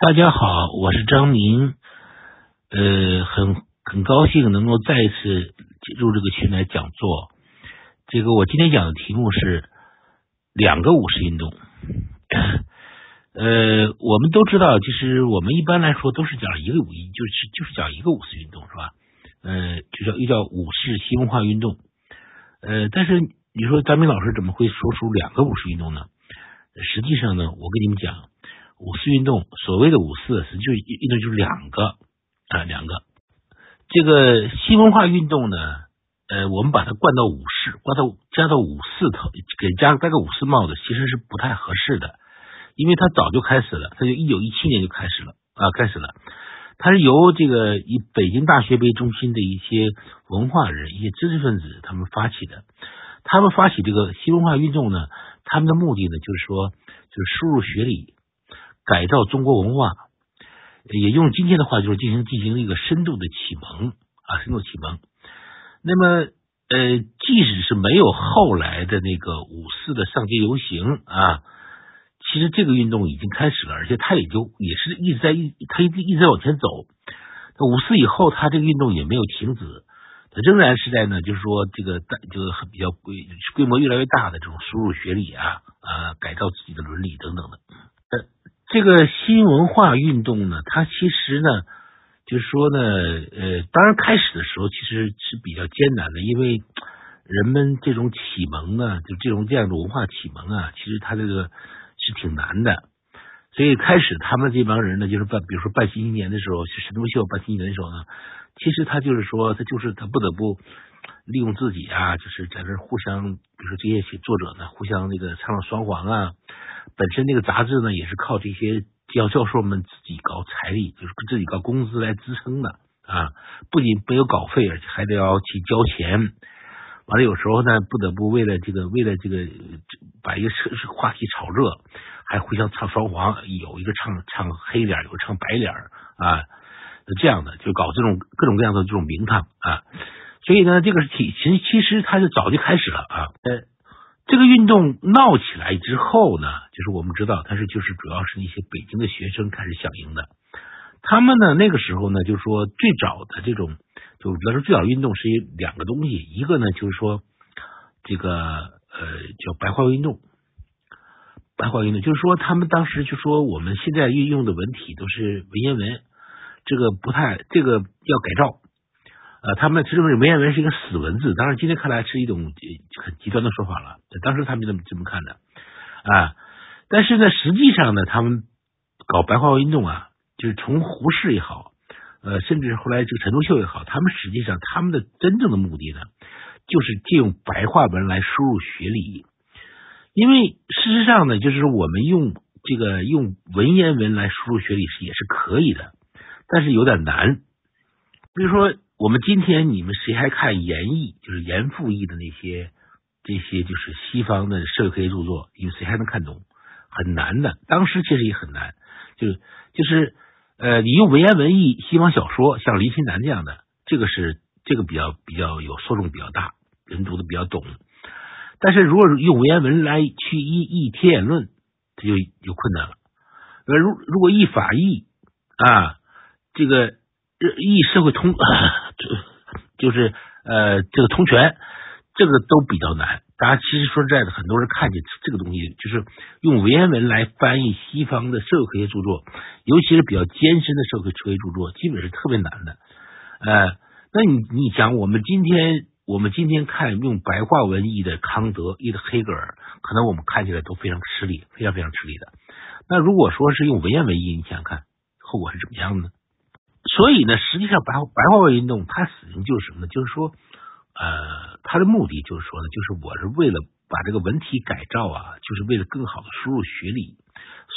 大家好，我是张明，呃，很很高兴能够再一次进入这个群来讲座。这个我今天讲的题目是两个五十运动。呃，我们都知道，其实我们一般来说都是讲一个五一，就是就是讲一个五四运动，是吧？呃，就叫又叫五四新文化运动。呃，但是你说张明老师怎么会说出两个五四运动呢？实际上呢，我跟你们讲。五四运动，所谓的五四，实际就运动就是两个啊，两个。这个新文化运动呢，呃，我们把它冠到五四，冠到加到五四头，给加戴个五四帽子，其实是不太合适的，因为它早就开始了，它就一九一七年就开始了啊，开始了。它是由这个以北京大学为中心的一些文化人、一些知识分子他们发起的。他们发起这个新文化运动呢，他们的目的呢，就是说，就是输入学理。改造中国文化，也用今天的话就是进行进行一个深度的启蒙啊，深度启蒙。那么，呃，即使是没有后来的那个五四的上街游行啊，其实这个运动已经开始了，而且它也就也是一直在一，它一直一直在往前走。五四以后，它这个运动也没有停止，它仍然是在呢，就是说这个大就是比较规规模越来越大的这种输入学历啊啊，改造自己的伦理等等的。这个新文化运动呢，它其实呢，就是说呢，呃，当然开始的时候其实是比较艰难的，因为人们这种启蒙呢，就这种这样的文化启蒙啊，其实他这个是挺难的。所以开始他们这帮人呢，就是办，比如说办新青年的时候，是神农秀办新青年的时候呢，其实他就是说，他就是他不得不利用自己啊，就是在这互相，比如说这些写作者呢，互相那个唱双簧啊。本身那个杂志呢，也是靠这些教教授们自己搞财力，就是自己搞工资来支撑的啊。不仅没有稿费，而且还得要去交钱。完了，有时候呢，不得不为了这个，为了这个把一个话题炒热，还互相唱双簧，有一个唱唱黑脸，有个唱白脸啊，这样的就搞这种各种各样的这种名堂啊。所以呢，这个体其实其实它是早就开始了啊。呃这个运动闹起来之后呢，就是我们知道，它是就是主要是一些北京的学生开始响应的。他们呢那个时候呢，就是说最早的这种，就比如说最早运动是两个东西，一个呢就是说这个呃叫白话运动，白话运动就是说他们当时就说我们现在运用的文体都是文言文，这个不太这个要改造。呃，他们其实文言文是一个死文字，当然今天看来是一种很极端的说法了。当时他们这么这么看的啊，但是呢，实际上呢，他们搞白话文运动啊，就是从胡适也好，呃，甚至后来这个陈独秀也好，他们实际上他们的真正的目的呢，就是借用白话文来输入学理。因为事实上呢，就是我们用这个用文言文来输入学理是也是可以的，但是有点难。比如说。我们今天你们谁还看严译，就是严复译的那些这些就是西方的社会科学著作，你们谁还能看懂？很难的。当时其实也很难，就是就是呃，你用文言文译西方小说，像林心南这样的，这个是这个比较比较有受众比较大，人读的比较懂。但是如果用文言文来去译译《天演论》，这就有困难了。呃，如如果译法译啊，这个。译社会通，就就是呃这个通权，这个都比较难。大家其实说实在的，很多人看见这个东西，就是用文言文来翻译西方的社会科学著作，尤其是比较艰深的社会科学著作，基本是特别难的。呃，那你你想，我们今天我们今天看用白话文译的康德，译的黑格尔，可能我们看起来都非常吃力，非常非常吃力的。那如果说是用文言文译，你想想看，后果是怎么样的呢？所以呢，实际上白白话文运动它死因就是什么呢？就是说，呃，它的目的就是说呢，就是我是为了把这个文体改造啊，就是为了更好的输入学理，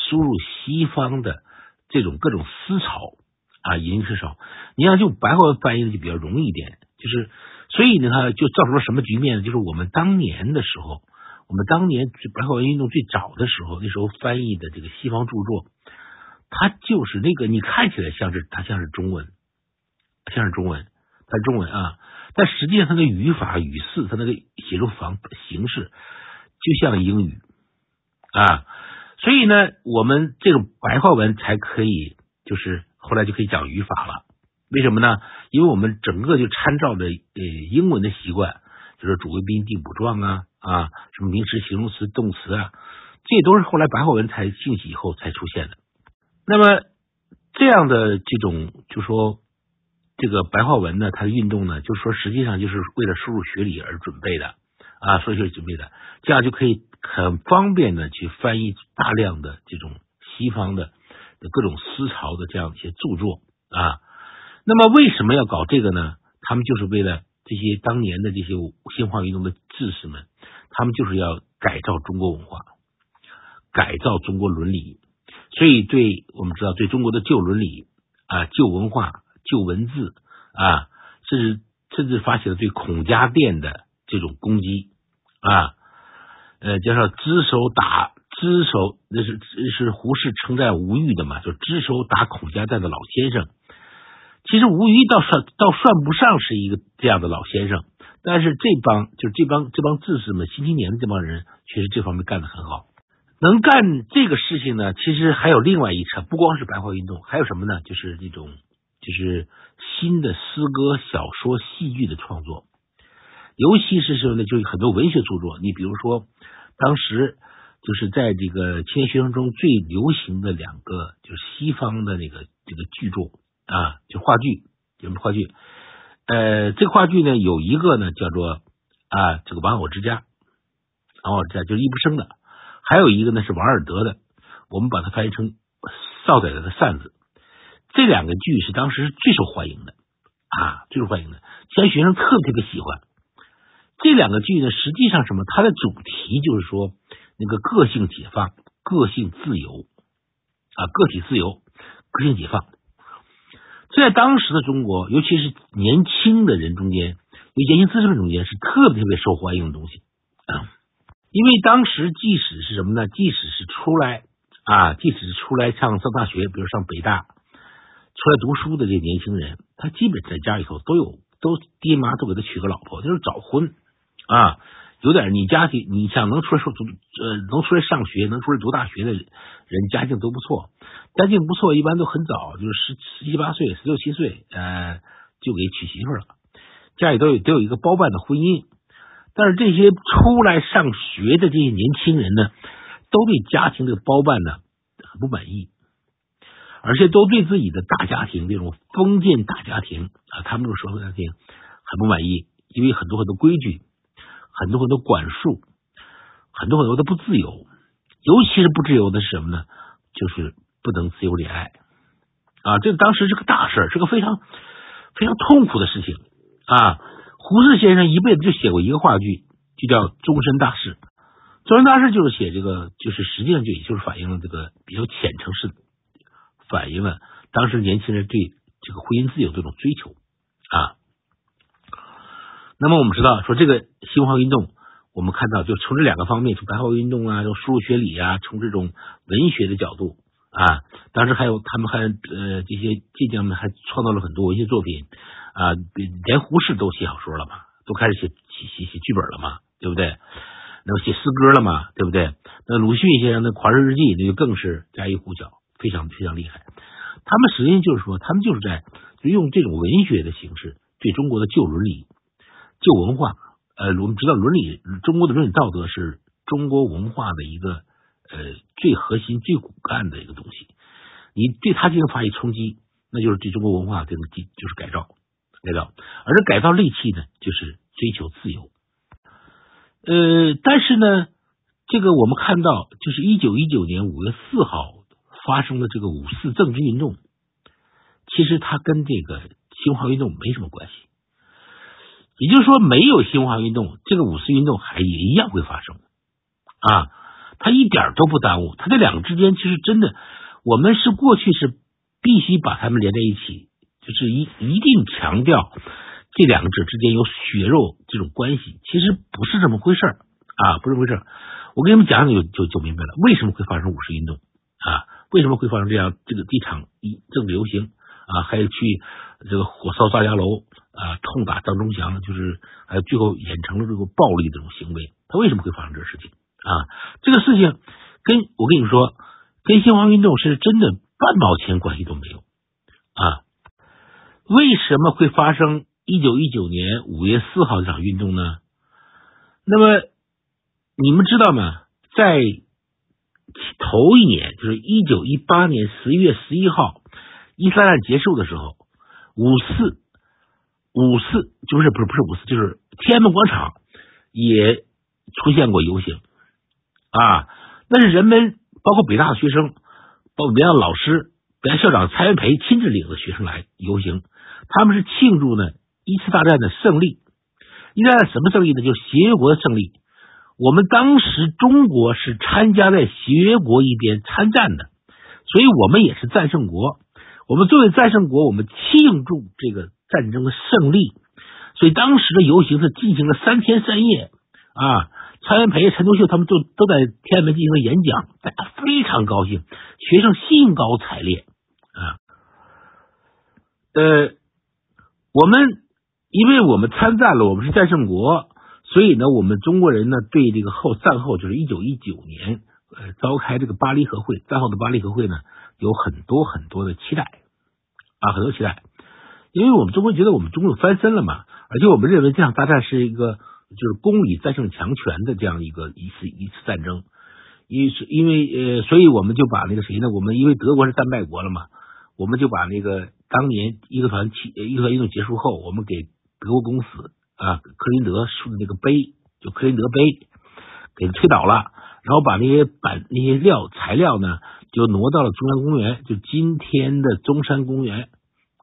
输入西方的这种各种思潮啊，引思潮。你要用白话文翻译就比较容易一点，就是所以呢，它就造成了什么局面呢？就是我们当年的时候，我们当年白话文运动最早的时候，那时候翻译的这个西方著作。它就是那个，你看起来像是它像是中文，像是中文，它中文啊，但实际上它的语法语式，它那个写作方形式就像英语啊，所以呢，我们这种白话文才可以，就是后来就可以讲语法了。为什么呢？因为我们整个就参照着呃英文的习惯，就是主谓宾、定补状啊啊，什么名词、形容词、动词啊，这都是后来白话文才兴起以后才出现的。那么这样的这种，就说这个白话文呢，它的运动呢，就是说实际上就是为了输入学理而准备的啊，所以是准备的，这样就可以很方便的去翻译大量的这种西方的各种思潮的这样一些著作啊。那么为什么要搞这个呢？他们就是为了这些当年的这些新文化运动的志士们，他们就是要改造中国文化，改造中国伦理。所以，对我们知道，对中国的旧伦理啊、旧文化、旧文字啊，甚至甚至发起了对孔家店的这种攻击啊，呃，叫做只手打只手，那是是胡适称赞吴玉的嘛，就只手打孔家店的老先生。其实吴玉倒算倒算不上是一个这样的老先生，但是这帮就是这帮这帮志士们、新青年的这帮人，确实这方面干得很好。能干这个事情呢，其实还有另外一层，不光是白话运动，还有什么呢？就是这种就是新的诗歌、小说、戏剧的创作，尤其是说呢，就是很多文学著作。你比如说，当时就是在这个青年学生中最流行的两个，就是西方的那个这个剧作啊，就话剧，什么话剧？呃，这个话剧呢，有一个呢叫做啊，这个《玩偶之家》，《玩偶之家》就是易卜生的。还有一个呢是王尔德的，我们把它翻译成少宰的扇子。这两个剧是当时最受欢迎的啊，最受欢迎的，现在学生特别特别喜欢。这两个剧呢，实际上什么？它的主题就是说那个个性解放、个性自由啊，个体自由、个性解放。在当时的中国，尤其是年轻的人中间，年轻资深中间，是特别特别受欢迎的东西啊。因为当时即使是什么呢？即使是出来啊，即使是出来上上大学，比如上北大，出来读书的这年轻人，他基本在家里头都有，都爹妈都给他娶个老婆，就是早婚啊。有点你家庭，你想能出来说读呃，能出来上学，能出来读大学的人，家境都不错，家境不错，一般都很早，就是十十七八岁、十六七岁，呃，就给娶媳妇了，家里都有都有一个包办的婚姻。但是这些出来上学的这些年轻人呢，都对家庭这个包办呢很不满意，而且都对自己的大家庭这种封建大家庭啊，他们这种社会家庭很不满意，因为很多很多规矩，很多很多管束，很多很多的不自由，尤其是不自由的是什么呢？就是不能自由恋爱啊！这当时是个大事，是个非常非常痛苦的事情啊！胡适先生一辈子就写过一个话剧，就叫《终身大事》。终身大事就是写这个，就是实际上就也就是反映了这个比较浅层式，反映了当时年轻人对这个婚姻自由这种追求啊。那么我们知道，说这个新文化运动，我们看到就从这两个方面，从白话运动啊，从输入学理啊，从这种文学的角度啊，当时还有他们还呃这些晋江们还创造了很多文学作品。啊，连胡适都写小说了嘛，都开始写写写写剧本了嘛，对不对？那么写诗歌了嘛，对不对？那鲁迅先生的《狂人日记》那就更是家喻户晓，非常非常厉害。他们实际上就是说，他们就是在用这种文学的形式，对中国的旧伦理、旧文化，呃，我们知道伦理，中国的伦理道德是中国文化的一个呃最核心、最骨干的一个东西。你对它进行发起冲击，那就是对中国文化这种就是改造。改造，而改造利器呢，就是追求自由。呃，但是呢，这个我们看到，就是一九一九年五月四号发生的这个五四政治运动，其实它跟这个新文化运动没什么关系。也就是说，没有新文化运动，这个五四运动还也一样会发生啊，它一点都不耽误。它这两个之间，其实真的，我们是过去是必须把它们连在一起。就是一一定强调这两个者之间有血肉这种关系，其实不是这么回事啊，不是回事我给你们讲讲就就就明白了，为什么会发生五四运动啊？为什么会发生这样这个地场一政治游行啊？还有去这个火烧张家楼啊，痛打张忠祥，就是还有最后演成了这个暴力这种行为，他为什么会发生这个事情啊？这个事情跟我跟你说，跟新华运动是真的半毛钱关系都没有啊。为什么会发生一九一九年五月四号这场运动呢？那么你们知道吗？在头一年，就是一九一八年十一月十一号，伊斯兰结束的时候，五四五四就是不是不是五四，就是天安门广场也出现过游行啊。那是人们包括北大的学生，包括北大的老师，原校长蔡元培亲自领着学生来游行，他们是庆祝呢一次大战的胜利。一战什么胜利呢？就是协约国的胜利。我们当时中国是参加在协约国一边参战的，所以我们也是战胜国。我们作为战胜国，我们庆祝这个战争的胜利。所以当时的游行是进行了三天三夜啊。蔡元培、陈独秀他们都都在天安门进行了演讲，大家非常高兴，学生兴高采烈。呃，我们因为我们参战了，我们是战胜国。所以呢，我们中国人呢，对这个后战后就是一九一九年呃召开这个巴黎和会，战后的巴黎和会呢，有很多很多的期待啊，很多期待，因为我们中国觉得我们中国翻身了嘛，而且我们认为这场大战是一个就是公理战胜强权的这样一个一次一次战争，因因为呃，所以我们就把那个谁呢，我们因为德国是战败国了嘛，我们就把那个当年义和团起义和团运动结束后，我们给德国公司。啊，克林德竖的那个碑，就克林德碑，给推倒了，然后把那些板、那些料材料呢，就挪到了中山公园，就今天的中山公园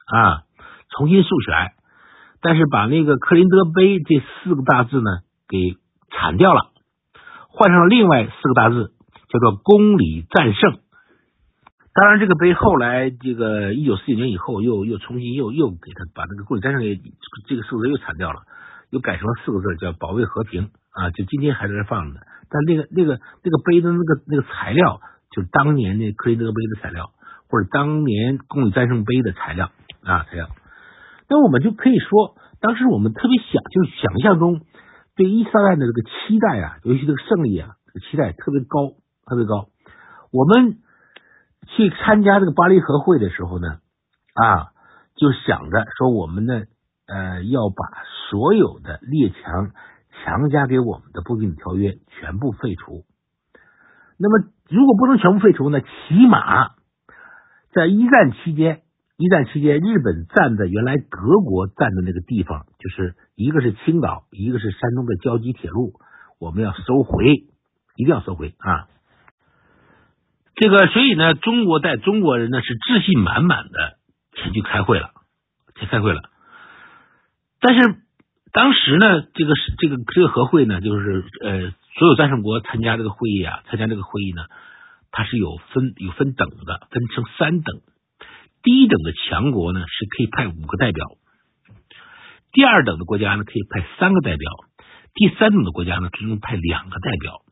啊，重新竖起来，但是把那个克林德碑这四个大字呢给铲掉了，换上了另外四个大字，叫做“公理战胜”。当然，这个碑后来这个一九四九年以后又又重新又又给他把那个“公理战胜”给这个四个字又铲掉了。又改成了四个字，叫“保卫和平”啊，就今天还在这放着呢。但那个、那个、那个碑的那个、那个材料，就是当年那克林德碑的材料，或者当年公理战胜碑的材料啊材料。那我们就可以说，当时我们特别想，就是想象中对伊斯兰的这个期待啊，尤其这个胜利啊，这个期待特别高，特别高。我们去参加这个巴黎和会的时候呢，啊，就想着说我们呢。呃，要把所有的列强强加给我们的不平等条约全部废除。那么，如果不能全部废除呢？起码在一战期间，一战期间，日本占的原来德国占的那个地方，就是一个是青岛，一个是山东的胶济铁路，我们要收回，一定要收回啊！这个，所以呢，中国在中国人呢是自信满满的前去开会了，去开会了。但是当时呢，这个是这个这个和会呢，就是呃，所有战胜国参加这个会议啊，参加这个会议呢，它是有分有分等的，分成三等。第一等的强国呢，是可以派五个代表；第二等的国家呢，可以派三个代表；第三等的国家呢，只能派两个代表。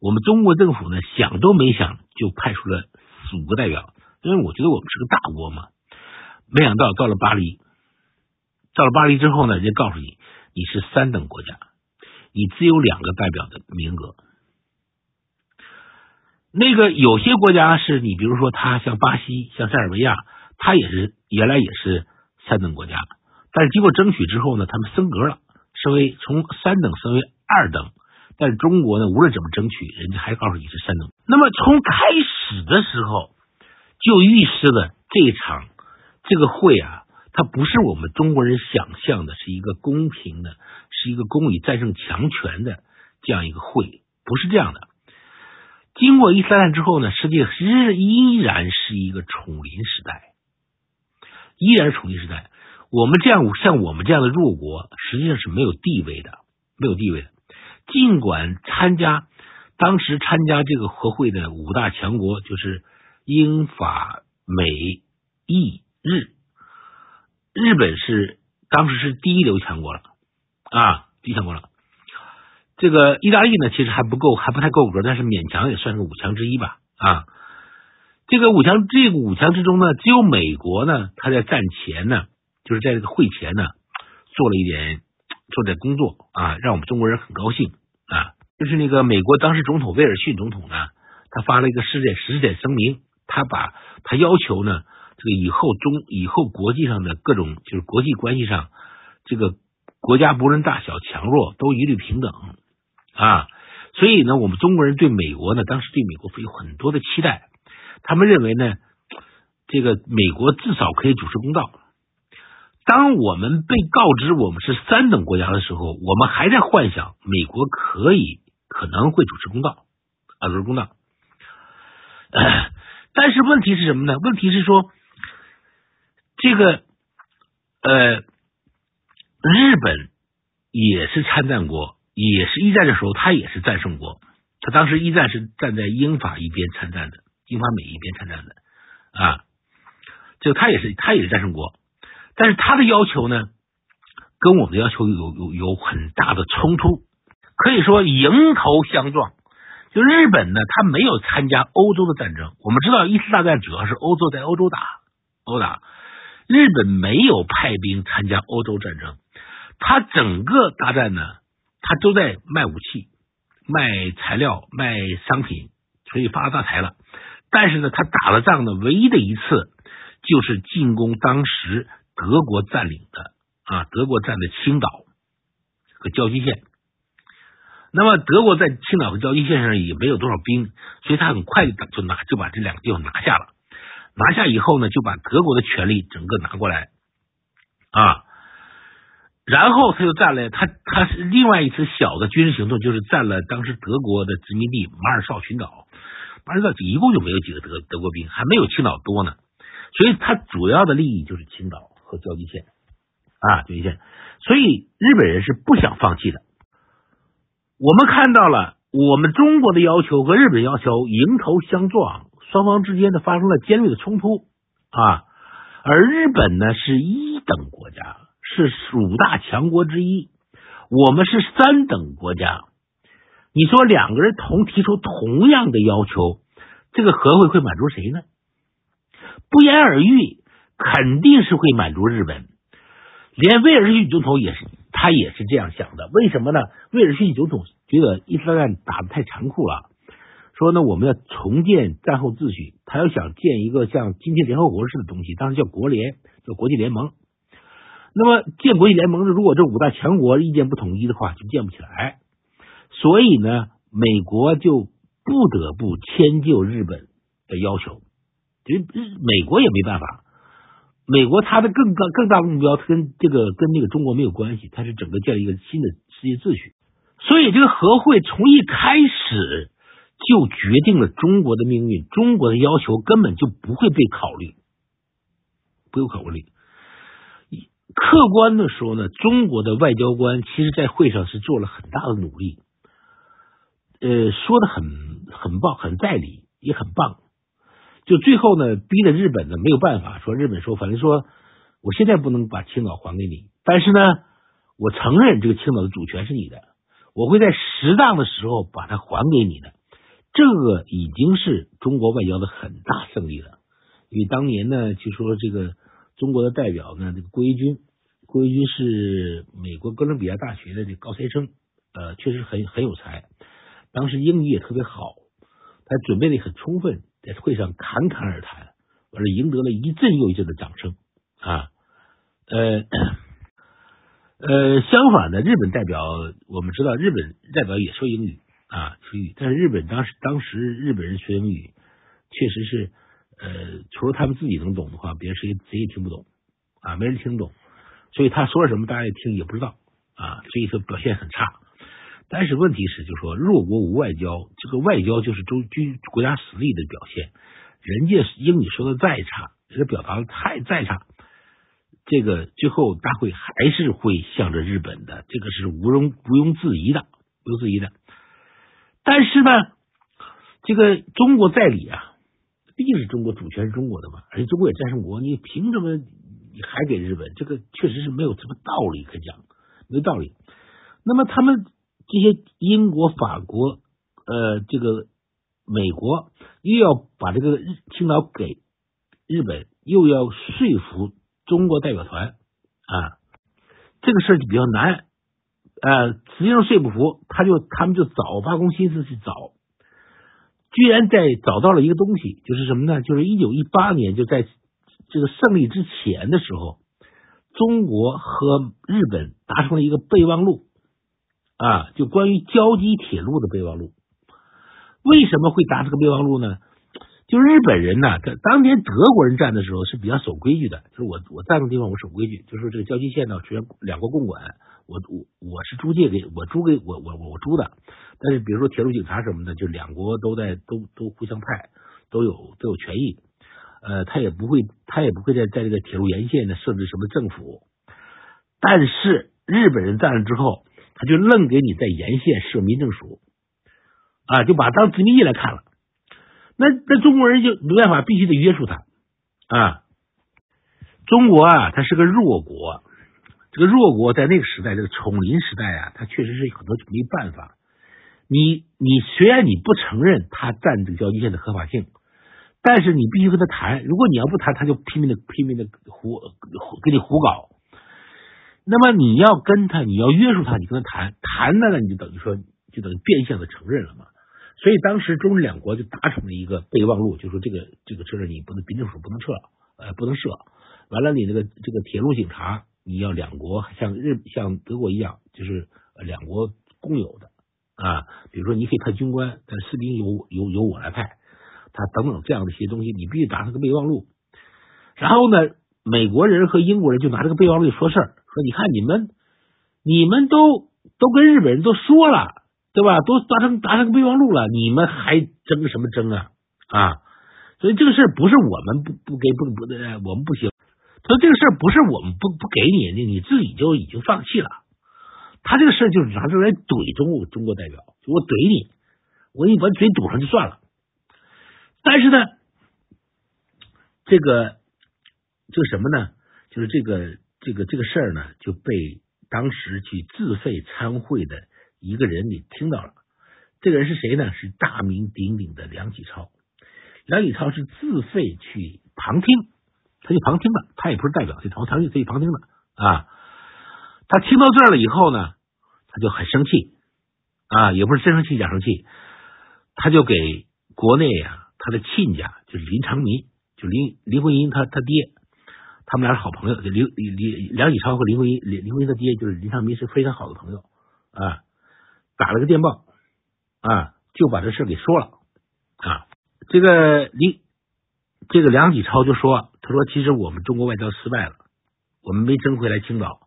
我们中国政府呢，想都没想就派出了五个代表，因为我觉得我们是个大国嘛。没想到到了巴黎。到了巴黎之后呢，人家告诉你，你是三等国家，你只有两个代表的名额。那个有些国家是你，比如说他像巴西、像塞尔维亚，他也是原来也是三等国家，但是经过争取之后呢，他们升格了，升为从三等升为二等。但是中国呢，无论怎么争取，人家还告诉你是山东。那么从开始的时候就预示了这场这个会啊。它不是我们中国人想象的，是一个公平的，是一个公理战胜强权的这样一个会，不是这样的。经过一三战之后呢，世界实依然是一个丛林时代，依然是丛林时代。我们这样像我们这样的弱国，实际上是没有地位的，没有地位的。尽管参加当时参加这个和会的五大强国，就是英法美意日。日本是当时是第一流强国了啊，第一强国了。这个意大利呢，其实还不够，还不太够格，但是勉强也算是五强之一吧啊。这个五强，这个五强之中呢，只有美国呢，他在战前呢，就是在这个会前呢，做了一点做点工作啊，让我们中国人很高兴啊。就是那个美国当时总统威尔逊总统呢，他发了一个十点十点声明，他把他要求呢，这个以后中以后国际上的各种就是国际关系上，这个国家不论大小强弱都一律平等啊。所以呢，我们中国人对美国呢，当时对美国有很多的期待，他们认为呢，这个美国至少可以主持公道。当我们被告知我们是三等国家的时候，我们还在幻想美国可以可能会主持公道啊，主持公道。但是问题是什么呢？问题是说，这个呃，日本也是参战国，也是一战的时候他也是战胜国，他当时一战是站在英法一边参战的，英法美一边参战的啊，就他也是他也是战胜国。但是他的要求呢，跟我们的要求有有有很大的冲突，可以说迎头相撞。就日本呢，他没有参加欧洲的战争。我们知道一次大战主要是欧洲在欧洲打，欧打。日本没有派兵参加欧洲战争，他整个大战呢，他都在卖武器、卖材料、卖商品，所以发大财了。但是呢，他打了仗呢，唯一的一次就是进攻当时。德国占领的啊，德国占的青岛和交际线。那么德国在青岛和交际线上也没有多少兵，所以他很快就就拿就把这两个地方拿下了。拿下以后呢，就把德国的权力整个拿过来啊。然后他又占了他他是另外一次小的军事行动，就是占了当时德国的殖民地马尔绍群岛。马尔绍一共就没有几个德德国兵，还没有青岛多呢。所以他主要的利益就是青岛。和交际线啊，交际线，所以日本人是不想放弃的。我们看到了，我们中国的要求和日本要求迎头相撞，双方之间呢发生了尖锐的冲突啊。而日本呢是一等国家，是五大强国之一，我们是三等国家。你说两个人同提出同样的要求，这个和会会满足谁呢？不言而喻。肯定是会满足日本，连威尔逊总统也是，他也是这样想的。为什么呢？威尔逊总统觉得伊斯兰打的太残酷了，说呢我们要重建战后秩序，他要想建一个像今天联合国似的东西，当时叫国联，叫国际联盟。那么建国际联盟如果这五大强国意见不统一的话，就建不起来。所以呢，美国就不得不迁就日本的要求，就日美国也没办法。美国它的更大更大的目标，跟这个跟那个中国没有关系，它是整个建立一个新的世界秩序。所以这个和会从一开始就决定了中国的命运，中国的要求根本就不会被考虑，不用考虑。客观的说呢，中国的外交官其实在会上是做了很大的努力，呃，说的很很棒，很在理，也很棒。就最后呢，逼着日本呢没有办法，说日本说，反正说我现在不能把青岛还给你，但是呢，我承认这个青岛的主权是你的，我会在适当的时候把它还给你的。这个已经是中国外交的很大胜利了，因为当年呢，就说这个中国的代表呢，这个郭一军，郭一军是美国哥伦比亚大学的这高材生，呃，确实很很有才，当时英语也特别好，他准备的很充分。在会上侃侃而谈，而赢得了一阵又一阵的掌声啊！呃呃，相反的，日本代表我们知道，日本代表也说英语啊，说英语，但是日本当时当时日本人学英语，确实是呃，除了他们自己能懂的话，别人谁谁也听不懂啊，没人听懂，所以他说什么大家也听也不知道啊，所以说表现很差。但是问题是，就说弱国无外交，这个外交就是中军国家实力的表现。人家英语说的再差，这个表达的太再差，这个最后大会还是会向着日本的，这个是毋庸毋庸置疑的，毋庸置疑的。但是呢，这个中国在理啊，毕竟是中国主权是中国的嘛，而且中国也战胜国，你凭什么你还给日本？这个确实是没有什么道理可讲，没道理。那么他们。这些英国、法国、呃，这个美国又要把这个青岛给日本，又要说服中国代表团啊，这个事儿就比较难。呃，实际上说不服，他就他们就找挖空心思去找，居然在找到了一个东西，就是什么呢？就是一九一八年就在这个胜利之前的时候，中国和日本达成了一个备忘录啊，就关于交集铁路的备忘录。为什么会达这个备忘录呢？就日本人呢，在当年德国人占的时候是比较守规矩的，就是我我占个地方我守规矩，就是这个交际线呢，全两国共管，我我我是租借给我租给我我我租的，但是比如说铁路警察什么的，就两国都在都都互相派，都有都有权益，呃，他也不会他也不会在在这个铁路沿线呢设置什么政府，但是日本人占了之后，他就愣给你在沿线设民政署，啊，就把当殖民地来看了。那那中国人就没办法，必须得约束他啊！中国啊，它是个弱国，这个弱国在那个时代，这个宠林时代啊，它确实是有很多没办法。你你虽然你不承认他占这个交际线的合法性，但是你必须跟他谈。如果你要不谈，他就拼命的拼命的胡给你胡搞。那么你要跟他，你要约束他，你跟他谈谈的呢，你就等于说就等于变相的承认了嘛。所以当时中日两国就达成了一个备忘录，就说这个这个车你不能民政署不能撤，呃不能设，完了你那个这个铁路警察你要两国像日像德国一样，就是两国共有的啊，比如说你可以派军官，但士兵由由由我来派，他等等这样的一些东西，你必须达成个备忘录。然后呢，美国人和英国人就拿这个备忘录说事儿，说你看你们你们都都跟日本人都说了。对吧？都达成达成备忘录了，你们还争什么争啊？啊！所以这个事儿不是我们不不给不不的，我们不行。他说这个事儿不是我们不不给你，你你自己就已经放弃了。他这个事儿就是拿出来怼中国中国代表，我怼你，我给你把嘴堵上就算了。但是呢，这个就什么呢？就是这个这个这个事儿呢，就被当时去自费参会的。一个人你听到了，这个人是谁呢？是大名鼎鼎的梁启超。梁启超是自费去旁听，他就旁听了，他也不是代表，就旁听，自己旁听的啊。他听到这儿了以后呢，他就很生气啊，也不是真生气假生气，他就给国内啊他的亲家，就是林长民，就林林徽因他他爹，他们俩是好朋友。林林梁启超和林徽因林林徽因他爹就是林长民是非常好的朋友啊。打了个电报啊，就把这事给说了啊。这个林，这个梁启超就说：“他说其实我们中国外交失败了，我们没争回来青岛，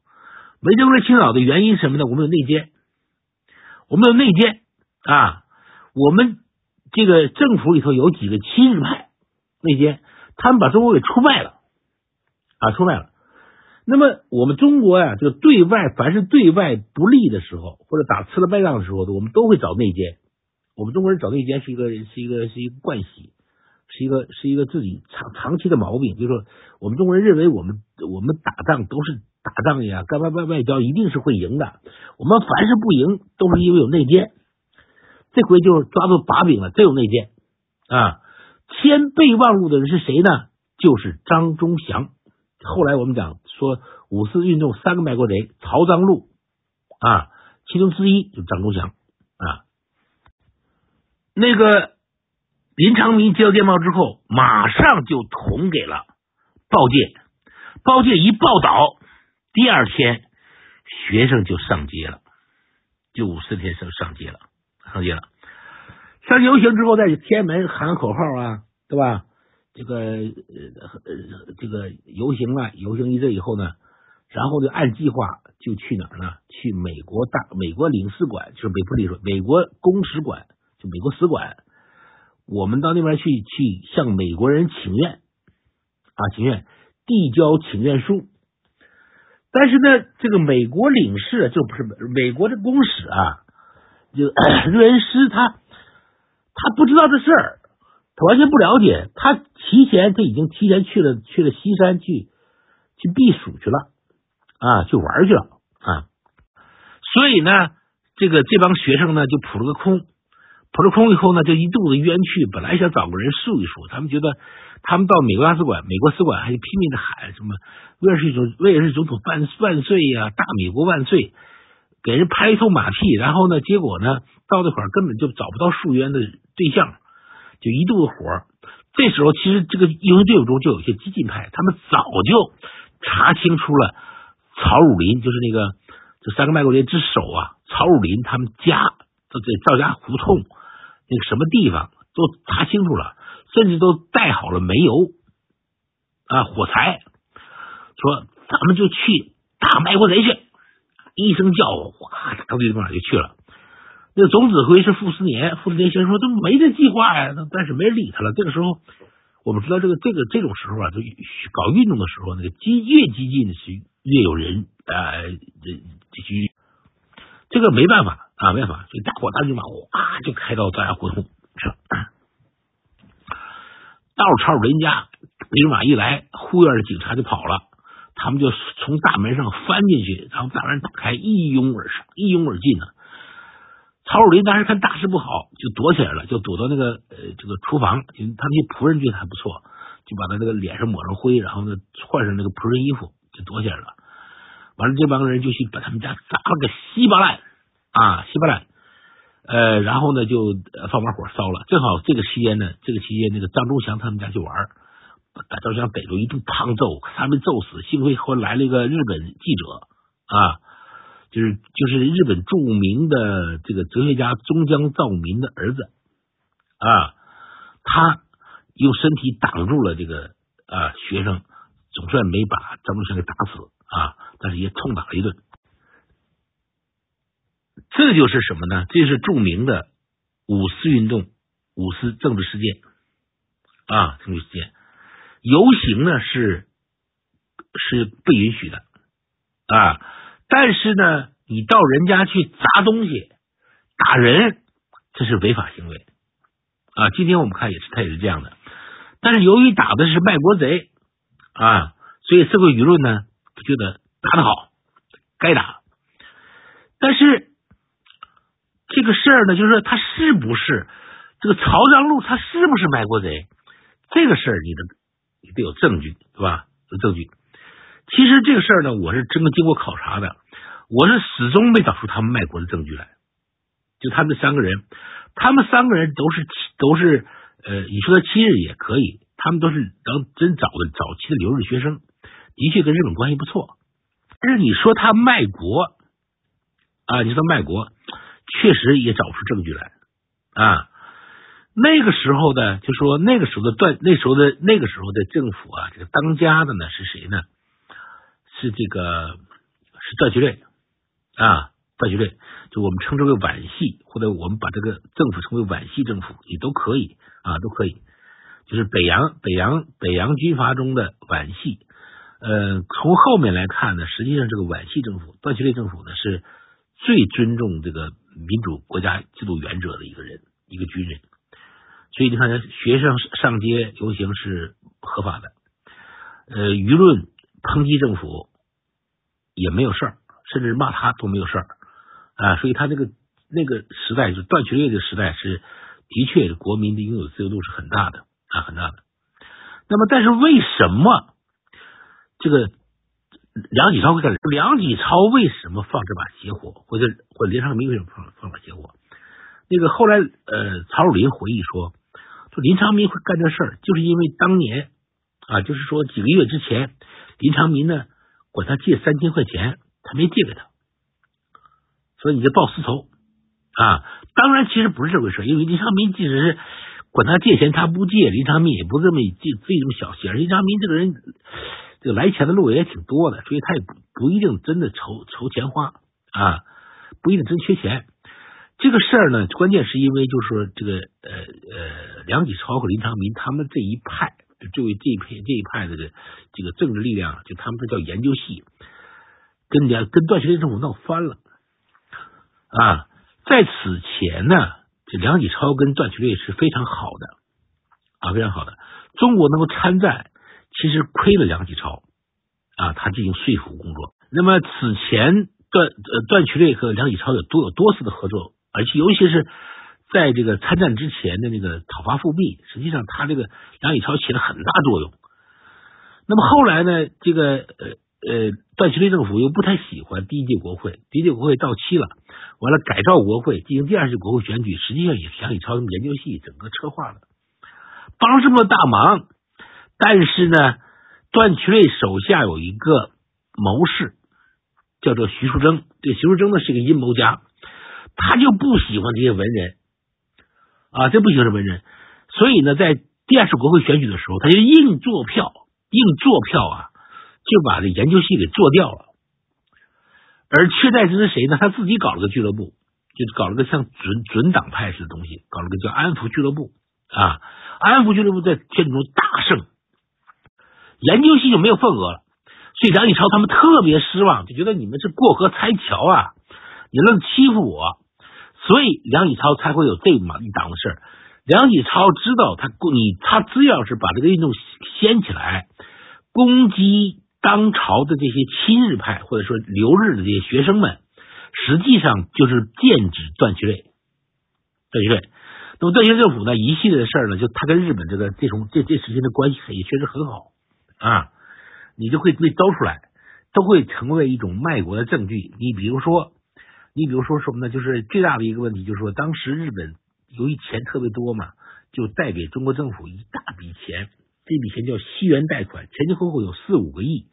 没争回来青岛的原因什么呢？我们有内奸，我们有内奸啊。我们这个政府里头有几个亲日派内奸，他们把中国给出卖了啊，出卖了。”那么我们中国呀，就对外凡是对外不利的时候，或者打吃了败仗的时候，我们都会找内奸。我们中国人找内奸是一个是一个是一个惯习，是一个是一个自己长长期的毛病。就是说，我们中国人认为我们我们打仗都是打仗呀，干外外外交一定是会赢的。我们凡是不赢，都是因为有内奸。这回就抓住把柄了，真有内奸啊！签备忘录的人是谁呢？就是张忠祥。后来我们讲说五四运动三个卖国贼曹彰禄啊，其中之一就张忠祥啊。那个林长民接到电报之后，马上就捅给了报界，报界一报道，第二天学生就上街了，就五四天生上街了，上街了，上游行之后在天安门喊口号啊，对吧？这个呃呃这个游行啊，游行一阵以后呢，然后就按计划就去哪儿呢？去美国大美国领事馆，就是美不里说美国公使馆，就美国使馆。我们到那边去，去向美国人请愿啊，请愿递交请愿书。但是呢，这个美国领事就不是美国的公使啊，就瑞恩斯他他不知道这事儿。他完全不了解，他提前他已经提前去了去了西山去去避暑去了啊，去玩去了啊，所以呢，这个这帮学生呢就扑了个空，扑了空以后呢，就一肚子冤屈，本来想找个人诉一诉，他们觉得他们到美国大使馆，美国使馆还拼命的喊什么威尔士总威尔士总统万万岁呀，大美国万岁，给人拍一通马屁，然后呢，结果呢，到那会儿根本就找不到诉冤的对象。就一肚子火。这时候，其实这个英雄队伍中就有些激进派，他们早就查清楚了曹汝霖，就是那个这三个卖国贼之首啊，曹汝霖他们家这这赵家胡同那个什么地方都查清楚了，甚至都带好了煤油啊火柴，说咱们就去打卖国贼去，一声叫，哗，到地方就去了。那个总指挥是傅斯年，傅斯年先生说都没这计划呀，但是没人理他了。这个时候，我们知道这个这个这种时候啊，就搞运动的时候，那个激越激进的是越有人呃这这，这个没办法啊，没办法，所以大伙大军马哗就开到赵家胡同去了。到了曹汝霖家，兵马一来，护院的警察就跑了，他们就从大门上翻进去，然后大门打开，一拥而上，一拥而进呢。曹汝霖当时看大事不好，就躲起来了，就躲到那个呃这个厨房。他那些仆人觉得还不错，就把他那个脸上抹上灰，然后呢换上那个仆人衣服，就躲起来了。完了，这帮人就去把他们家砸了个稀巴烂啊，稀巴烂。呃，然后呢就放把火烧了。正好这个期间呢，这个期间那个张忠祥他们家去玩，把张忠祥逮住一顿胖揍，他没揍死。幸亏后来来了一个日本记者啊。就是就是日本著名的这个哲学家中江照明的儿子啊，他用身体挡住了这个啊学生，总算没把张忠祥给打死啊，但是也痛打了一顿。这就是什么呢？这是著名的五四运动、五四政治事件啊，政治事件。游行呢是是不允许的啊。但是呢，你到人家去砸东西、打人，这是违法行为啊！今天我们看也是，他也是这样的。但是由于打的是卖国贼啊，所以社会舆论呢觉得打得好，该打。但是这个事儿呢，就是说他是不是这个曹彰禄，他是不是卖国贼？这个事儿你得你得有证据，对吧？有证据。其实这个事儿呢，我是真的经过考察的，我是始终没找出他们卖国的证据来。就他们三个人，他们三个人都是都是呃，你说他亲日也可以，他们都是当真早的早期的留日学生，的确跟日本关系不错。但是你说他卖国啊，你说卖国，确实也找不出证据来啊。那个时候的，就说那个时候的段，那时候的那个时候的政府啊，这个当家的呢是谁呢？是这个是段祺瑞啊，段祺瑞就我们称之为皖系，或者我们把这个政府称为皖系政府，也都可以啊，都可以。就是北洋北洋北洋军阀中的皖系。呃，从后面来看呢，实际上这个皖系政府，段祺瑞政府呢是最尊重这个民主国家制度原则的一个人，一个军人。所以你看，学生上街游行是合法的，呃，舆论抨击政府。也没有事儿，甚至骂他都没有事儿啊！所以他那个那个时代，就段祺瑞的时代，是的确国民的拥有自由度是很大的啊，很大的。那么，但是为什么这个梁启超会干？梁启超为什么放这把邪火？或者或者林昌民为什么放放把邪火？那个后来呃，曹汝霖回忆说，说林昌民会干这事儿，就是因为当年啊，就是说几个月之前，林长民呢。管他借三千块钱，他没借给他，所以你就报私仇啊！当然，其实不是这回事，因为林长民即使是管他借钱，他不借，林长民也不这么借，费这么小气。而林长民这个人，这个来钱的路也挺多的，所以他也不不一定真的愁愁钱花啊，不一定真缺钱。这个事儿呢，关键是因为就是说这个呃呃，梁启超和林长民他们这一派。就这位这一派这一派的这这个政治力量，就他们这叫研究系，跟梁跟段祺瑞政府闹翻了啊！在此前呢，这梁启超跟段祺瑞是非常好的啊，非常好的。中国能够参战，其实亏了梁启超啊，他进行说服工作。那么此前段呃段祺瑞和梁启超有多有多次的合作，而且尤其是。在这个参战之前的那个讨伐复辟，实际上他这个梁启超起了很大作用。那么后来呢，这个呃呃段祺瑞政府又不太喜欢第一届国会，第一届国会到期了，完了改造国会，进行第二届国会选举，实际上也是梁启超研究系整个策划的帮这么大忙，但是呢，段祺瑞手下有一个谋士，叫做徐树铮。这徐树铮呢是个阴谋家，他就不喜欢这些文人啊，这不行是文人，所以呢，在第二次国会选举的时候，他就硬做票，硬做票啊，就把这研究系给做掉了。而缺代之是谁呢？他自己搞了个俱乐部，就搞了个像准准党派似的东西，搞了个叫安福俱乐部啊。安福俱乐部在选举中大胜，研究系就没有份额了。所以梁启超他们特别失望，就觉得你们是过河拆桥啊，你愣欺负我。所以梁启超才会有这么一档子事儿。梁启超知道他你他只要是把这个运动掀起来，攻击。当朝的这些亲日派或者说留日的这些学生们，实际上就是剑指段祺瑞。段祺瑞，那么段祺瑞政府呢，一系列的事儿呢，就他跟日本这个这种这这时间的关系也确实很好啊，你就会被兜出来，都会成为一种卖国的证据。你比如说，你比如说什么呢？就是最大的一个问题，就是说当时日本由于钱特别多嘛，就贷给中国政府一大笔钱。这笔钱叫西元贷款，前前后后有四五个亿，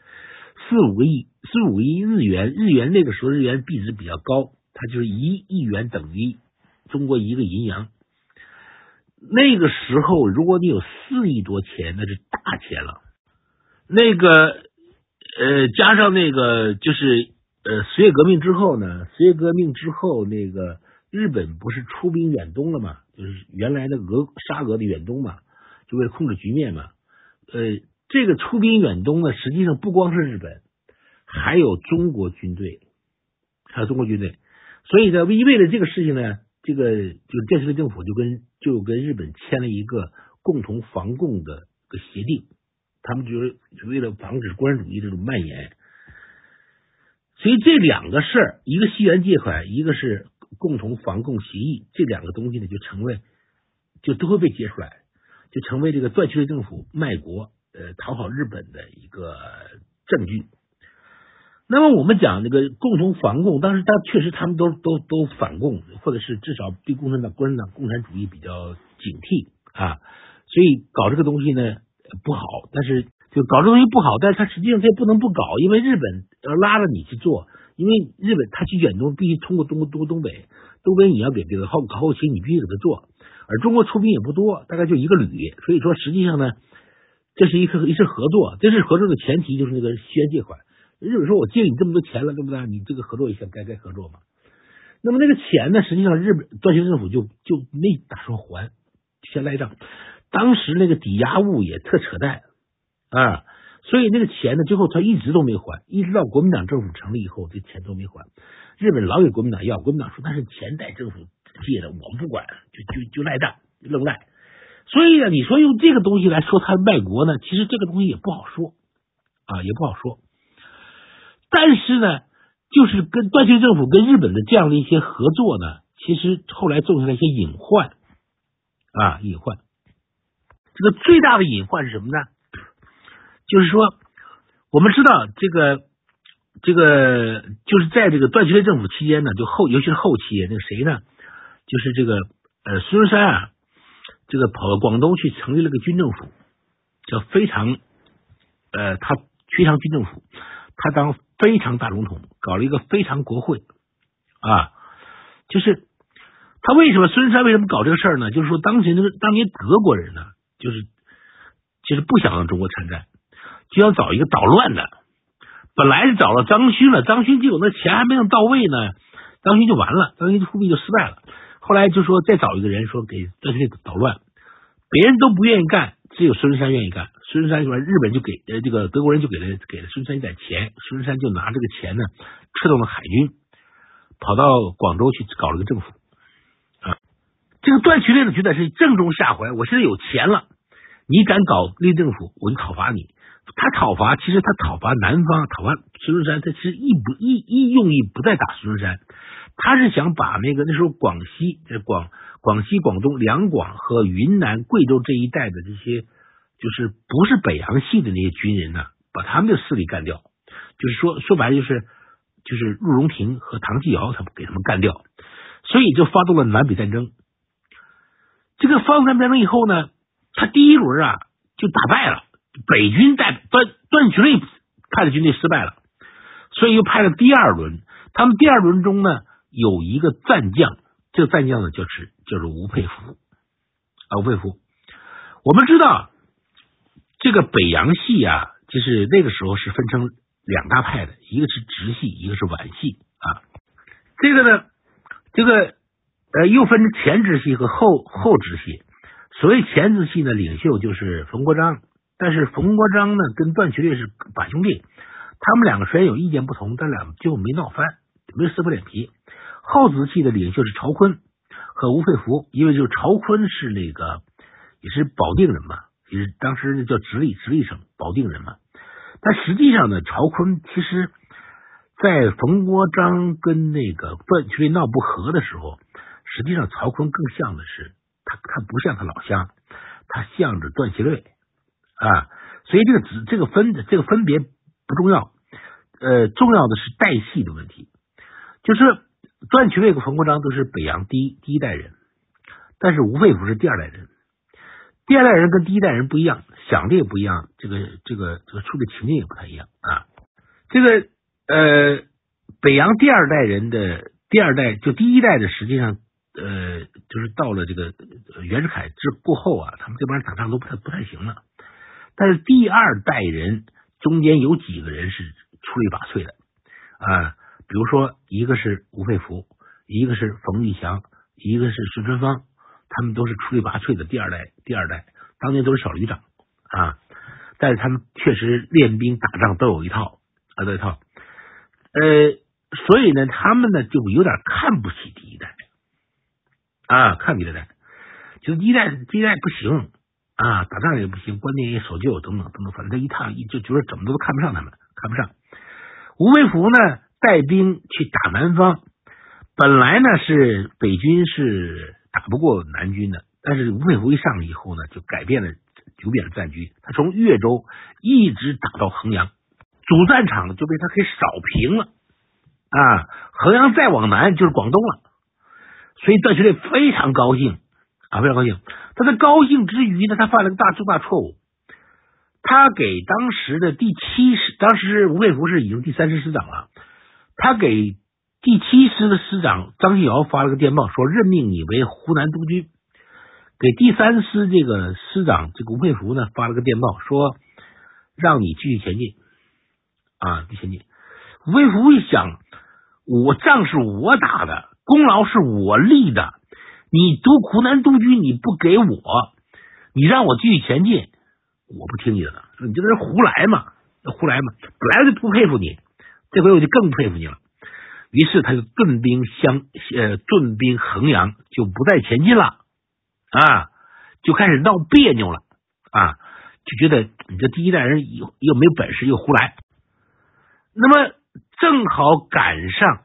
四五个亿，四五个亿日元，日元那个时候日元币值比较高，它就是一亿元等于中国一个银洋。那个时候，如果你有四亿多钱，那是大钱了。那个呃，加上那个就是呃，十月革命之后呢，十月革命之后，那个日本不是出兵远东了嘛？就是原来的俄沙俄的远东嘛，就为了控制局面嘛。呃，这个出兵远东呢，实际上不光是日本，还有中国军队，还有中国军队。所以呢，为为了这个事情呢，这个就是建设政府就跟就跟日本签了一个共同防共的个协定，他们就是为了防止共产主义这种蔓延。所以这两个事儿，一个西元借款，一个是共同防共协议，这两个东西呢，就成为就都会被揭出来。就成为这个段祺瑞政府卖国、呃讨好日本的一个证据。那么我们讲这个共同防共，当时他确实他们都都都反共，或者是至少对共产党、共产党、共产主义比较警惕啊。所以搞这个东西呢不好，但是就搞这东西不好，但是他实际上他也不能不搞，因为日本要拉着你去做，因为日本他去远东必须通过东东东北，东北你要给这个后后期你必须给他做。而中国出兵也不多，大概就一个旅，所以说实际上呢，这是一次一次合作，这是合作的前提就是那个先借款。日本说我借你这么多钱了，对不对？你这个合作一下该该合作嘛。那么那个钱呢，实际上日本段祺瑞政府就就没打算还，先赖账。当时那个抵押物也特扯淡啊，所以那个钱呢，最后他一直都没还，一直到国民党政府成立以后，这钱都没还。日本老给国民党要，国民党说那是前代政府。借的我们不管，就就就赖账，愣赖。所以呢，你说用这个东西来说他卖国呢，其实这个东西也不好说啊，也不好说。但是呢，就是跟段祺政府跟日本的这样的一些合作呢，其实后来种下了一些隐患啊，隐患。这个最大的隐患是什么呢？就是说，我们知道这个这个就是在这个段祺瑞政府期间呢，就后尤其是后期那个谁呢？就是这个呃，孙中山啊，这个跑到广东去成立了个军政府，叫非常呃，他非常军政府，他当非常大总统，搞了一个非常国会啊。就是他为什么孙中山为什么搞这个事儿呢？就是说当时那个当年德国人呢，就是就是不想让中国参战，就要找一个捣乱的。本来是找了张勋了，张勋结果那钱还没有到位呢，张勋就完了，张勋复辟就失败了。后来就说再找一个人说给段祺瑞捣乱，别人都不愿意干，只有孙中山愿意干。孙中山说日本就给呃这个德国人就给了给了孙中山一点钱，孙中山就拿这个钱呢，策动了海军，跑到广州去搞了个政府啊。这个段祺瑞呢觉得是正中下怀，我现在有钱了，你敢搞立政府，我就讨伐你。他讨伐其实他讨伐南方，讨伐孙中山，他其实意不意意用意不在打孙中山。他是想把那个那时候广西、这广广西、广东两广和云南、贵州这一带的这些，就是不是北洋系的那些军人呢，把他们的势力干掉。就是说说白了，就是就是陆荣廷和唐继尧他们给他们干掉，所以就发动了南北战争。这个发动南北战争以后呢，他第一轮啊就打败了北军，在段段祺瑞派的军队失败了，所以又派了第二轮。他们第二轮中呢有一个战将，这个战将呢就是就是吴佩孚啊，吴佩孚。我们知道这个北洋系啊，就是那个时候是分成两大派的，一个是直系，一个是皖系啊。这个呢，这个呃又分前直系和后后直系。所谓前直系呢，领袖就是冯国璋，但是冯国璋呢跟段祺瑞是把兄弟，他们两个虽然有意见不同，但两就没闹翻，没撕破脸皮。耗子系的领袖是曹锟和吴佩孚，因为就是曹锟是那个也是保定人嘛，也是当时叫直隶直隶省保定人嘛。但实际上呢，曹锟其实，在冯国璋跟那个段祺瑞闹不和的时候，实际上曹锟更像的是。他他不像他老乡，他向着段祺瑞啊，所以这个子这个分这个分别不重要，呃，重要的是代系的问题。就是段祺瑞和冯国璋都是北洋第一第一代人，但是吴佩孚是第二代人。第二代人跟第一代人不一样，想的也不一样，这个这个这个处理情境也不太一样啊。这个呃，北洋第二代人的第二代就第一代的，实际上。呃，就是到了这个袁世凯之过后啊，他们这帮人打仗都不太不太行了。但是第二代人中间有几个人是出类拔萃的啊，比如说一个是吴佩孚，一个是冯玉祥，一个是孙春芳，他们都是出类拔萃的第二代。第二代当年都是小旅长啊，但是他们确实练兵打仗都有一套啊，这一套。呃，所以呢，他们呢就有点看不起第一代。啊，看第一代，就是一代，第一代不行啊，打仗也不行，观念也守旧，等等等等，反正一趟一就觉得怎么都看不上他们，看不上。吴佩孚呢，带兵去打南方，本来呢是北军是打不过南军的，但是吴佩孚一上以后呢，就改变了，九变的战局，他从越州一直打到衡阳，主战场就被他给扫平了啊，衡阳再往南就是广东了。所以段祺瑞非常高兴啊，非常高兴。他在高兴之余呢，他犯了个大重大错误。他给当时的第七师，当时吴佩孚是已经第三师师长了，他给第七师的师长张信尧发了个电报，说任命你为湖南督军。给第三师这个师长这个吴佩孚呢发了个电报，说让你继续前进啊，继续前进。吴佩孚一想，我仗是我打的。功劳是我立的，你督湖南督军，你不给我，你让我继续前进，我不听你的，你这个人胡来嘛，胡来嘛，本来就不佩服你，这回我就更佩服你了。于是他就顿兵相呃顿兵衡阳，就不再前进了啊，就开始闹别扭了啊，就觉得你这第一代人又又没有本事，又胡来。那么正好赶上，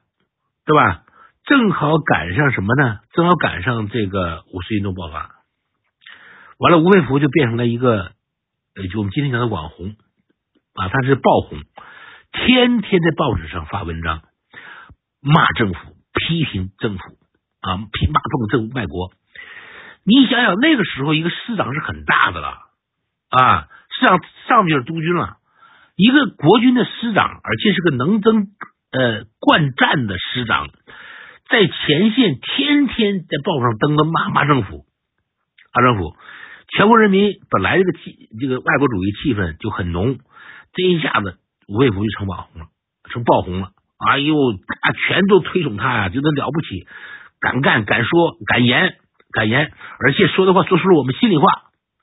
对吧？正好赶上什么呢？正好赶上这个五四运动爆发，完了，吴佩孚就变成了一个，呃，就我们今天讲的网红啊，他是爆红，天天在报纸上发文章，骂政府，批评政府啊，批骂政政卖国。你想想，那个时候一个师长是很大的了啊，师长上面就是督军了，一个国军的师长，而且是个能征呃惯战的师长。在前线天天在报上登个骂骂政府，骂政府，全国人民本来这个气这个爱国主义气氛就很浓，这一下子吴佩孚就成网红了，成爆红了。哎呦，大家全都推崇他呀，觉得了不起，敢干敢说敢言敢言，而且说的话说出了我们心里话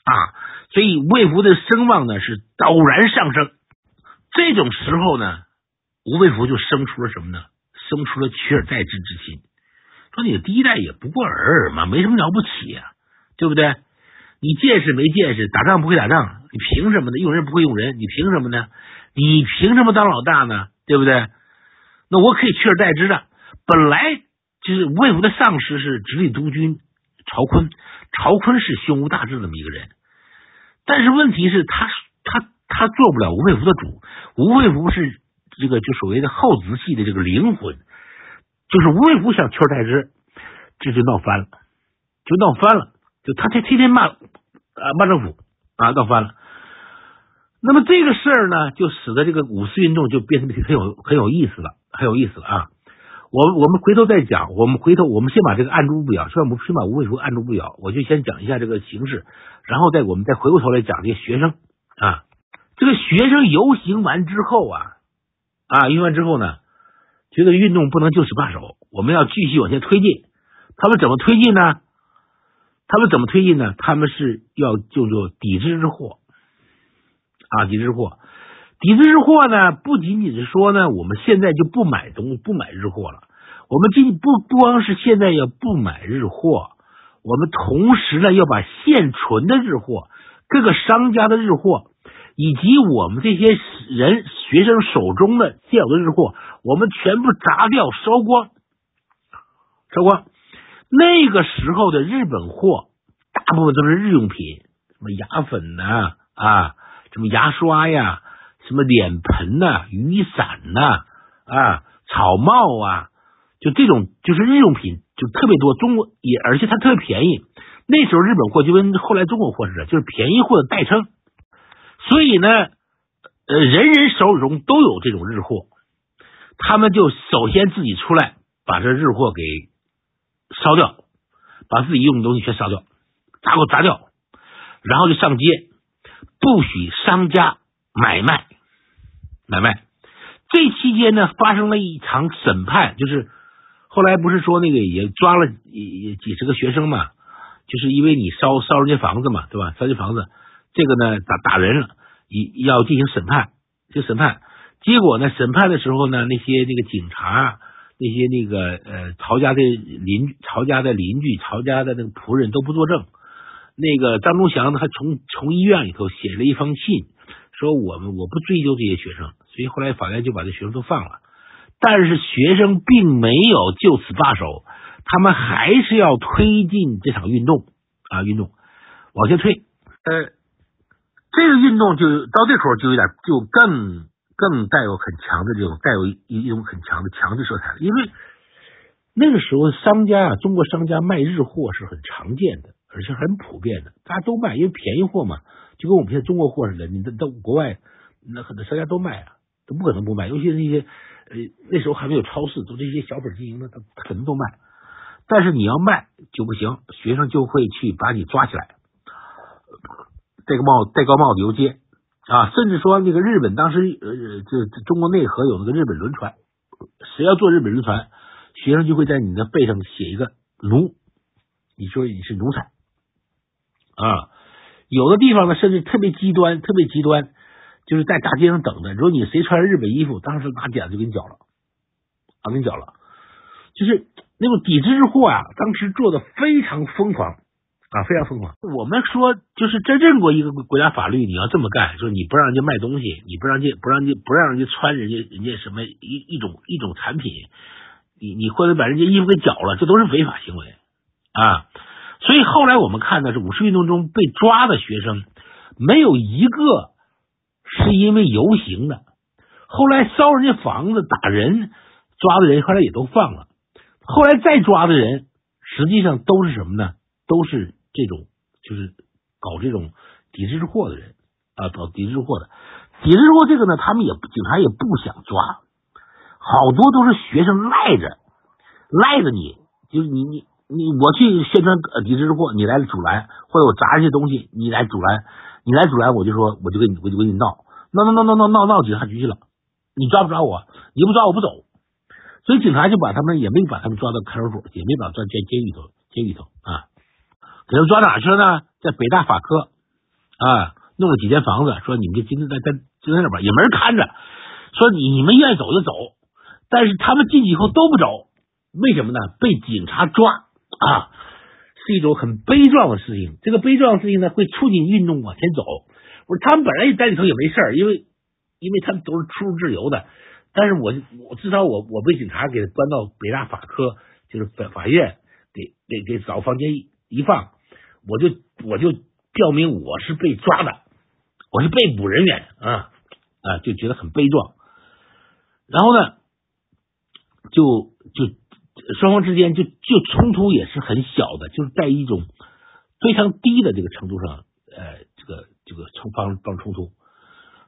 啊。所以吴佩孚的声望呢是陡然上升。这种时候呢，吴佩孚就生出了什么呢？生出了取而代之之心，说你的第一代也不过尔尔嘛，没什么了不起呀，对不对？你见识没见识，打仗不会打仗，你凭什么呢？用人不会用人，你凭什么呢？你凭什么当老大呢？对不对？那我可以取而代之的。本来就是吴佩孚的上司是直隶督军曹锟，曹锟是胸无大志这么一个人，但是问题是，他他他做不了吴佩孚的主，吴佩孚是。这个就所谓的后直系的这个灵魂，就是吴佩孚想取而代之，这就闹翻了，就闹翻了。就他他天天骂啊骂政府啊闹翻了。那么这个事儿呢，就使得这个五四运动就变得很有很有意思了，很有意思了啊！我我们回头再讲，我们回头我们先把这个案中不表，先把先把无尾说案中不表，我就先讲一下这个形式，然后再我们再回过头来讲这个学生啊，这个学生游行完之后啊啊，用完之后呢，觉得运动不能就此罢手，我们要继续往前推进。他们怎么推进呢？他们怎么推进呢？他们是要就做抵制日货。啊，抵制日货，抵制日货呢，不仅仅是说呢，我们现在就不买东西不买日货了。我们仅不不光是现在要不买日货，我们同时呢要把现存的日货、各个商家的日货，以及我们这些人学生手中的现有的日货，我们全部砸掉、烧光、烧光。那个时候的日本货，大部分都是日用品，什么牙粉呐啊。什么牙刷呀，什么脸盆呐，雨伞呐，啊，草帽啊，就这种就是日用品就特别多。中国也而且它特别便宜。那时候日本货就跟后来中国货似的，就是便宜货的代称。所以呢，呃，人人手中都有这种日货，他们就首先自己出来把这日货给烧掉，把自己用的东西全烧掉，砸给砸掉，然后就上街。不许商家买卖买卖。这期间呢，发生了一场审判，就是后来不是说那个也抓了几十个学生嘛，就是因为你烧烧人家房子嘛，对吧？烧人家房子，这个呢打打人了，一要进行审判。就审判，结果呢，审判的时候呢，那些那个警察，那些那个呃曹家的邻曹家的邻居，曹家的那个仆人都不作证。那个张忠祥呢，还从从医院里头写了一封信，说我们我不追究这些学生，所以后来法院就把这学生都放了。但是学生并没有就此罢手，他们还是要推进这场运动啊，运动往前推。呃，这个运动就到这口就有点就更更带有很强的这种带有一一种很强的强制色彩了，因为那个时候商家啊，中国商家卖日货是很常见的。而且很普遍的，大家都卖，因为便宜货嘛，就跟我们现在中国货似的。你到到国外，那很多商家都卖啊，都不可能不卖。尤其是那些呃那时候还没有超市，都这些小本经营的，他肯定都卖。但是你要卖就不行，学生就会去把你抓起来，戴个帽戴高帽子游街啊，甚至说那个日本当时呃这中国内河有那个日本轮船，谁要坐日本轮船，学生就会在你的背上写一个奴，你说你是奴才。啊，有的地方呢，甚至特别极端，特别极端，就是在大街上等的。如果你谁穿日本衣服，当时拿剪子就给你绞了，啊，给你绞了。就是那种抵制日货啊，当时做的非常疯狂啊，非常疯狂。我们说，就是在任何一个国家法律，你要这么干，就是你不让人家卖东西，你不让人家不让人家不让人家穿人家人家什么一一种一种产品，你你或者把人家衣服给绞了，这都是违法行为啊。所以后来我们看的是五四运动中被抓的学生，没有一个是因为游行的。后来烧人家房子、打人，抓的人后来也都放了。后来再抓的人，实际上都是什么呢？都是这种就是搞这种抵制日货的人啊，搞抵制日货的。抵制日货这个呢，他们也警察也不想抓，好多都是学生赖着赖着你，就是你你。你我去宣传抵制日货，你来阻拦，或者我砸一些东西，你来阻拦，你来阻拦，我就说我就跟你我就跟你闹，闹闹闹闹闹闹闹警察局去了，你抓不抓我？你不抓我不走，所以警察就把他们也没把他们抓到看守所，也没把抓监监狱里头，监狱头啊，给他抓哪去了呢？在北大法科啊，弄了几间房子，说你们就今天在在就在那边，也没人看着，说你你们愿意走就走，但是他们进去以后都不走，为什么呢？被警察抓。啊，是一种很悲壮的事情。这个悲壮的事情呢，会促进运动往前走。我说他们本来在里头也没事儿，因为因为他们都是出入自由的。但是我我至少我我被警察给关到北大法科，就是法法院，给给给找个房间一放，我就我就表明我是被抓的，我是被捕人员啊啊，就觉得很悲壮。然后呢，就就。双方之间就就冲突也是很小的，就是在一种非常低的这个程度上，呃，这个这个冲发发生冲突。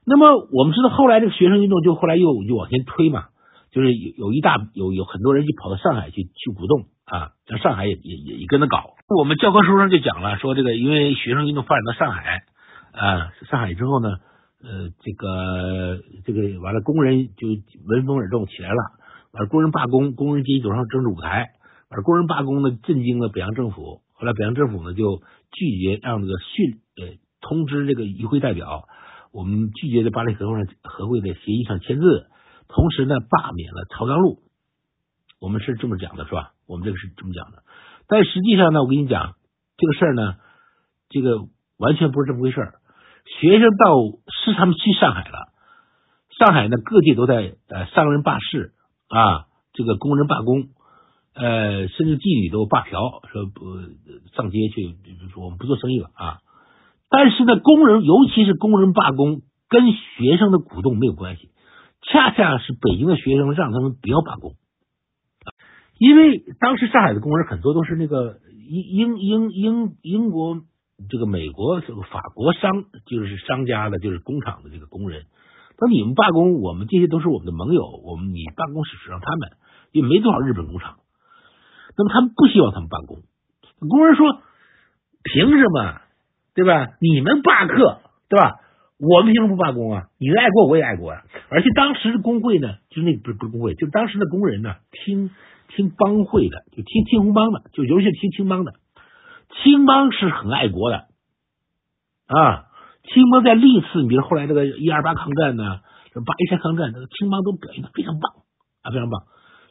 那么我们知道后来这个学生运动就后来又又往前推嘛，就是有有一大有有很多人就跑到上海去去鼓动啊，在上海也也也也跟着搞。我们教科书上就讲了，说这个因为学生运动发展到上海啊，上海之后呢，呃，这个这个完了，工人就闻风而动起来了，完了工人罢工，工人阶级走上政治舞台，完了工人罢工呢，震惊了北洋政府，后来北洋政府呢就拒绝让这个训呃通知这个议会代表。我们拒绝在巴黎和会上和会的协议上签字，同时呢罢免了曹章禄。我们是这么讲的，是吧？我们这个是这么讲的。但实际上呢，我跟你讲这个事儿呢，这个完全不是这么回事儿。学生到是他们去上海了，上海呢各地都在呃商人罢市啊，这个工人罢工，呃甚至妓女都罢嫖，说不上街去，说我们不做生意了啊。但是呢，工人尤其是工人罢工，跟学生的鼓动没有关系，恰恰是北京的学生让他们不要罢工，因为当时上海的工人很多都是那个英英英英英国这个美国这个法国商就是商家的，就是工厂的这个工人，说你们罢工，我们这些都是我们的盟友，我们你罢工是指让他们，也没多少日本工厂，那么他们不希望他们罢工，工人说凭什么？对吧？你们罢课，对吧？我们凭什么不罢工啊？你们爱国，我也爱国啊！而且当时的工会呢，就是那不是不是工会，就当时的工人呢，听听帮会的，就听青红帮的，就尤其是听青帮的。青帮是很爱国的啊！青帮在历次，比如后来这个一二八抗战呢，这八一三抗战，这个青帮都表现的非常棒啊，非常棒。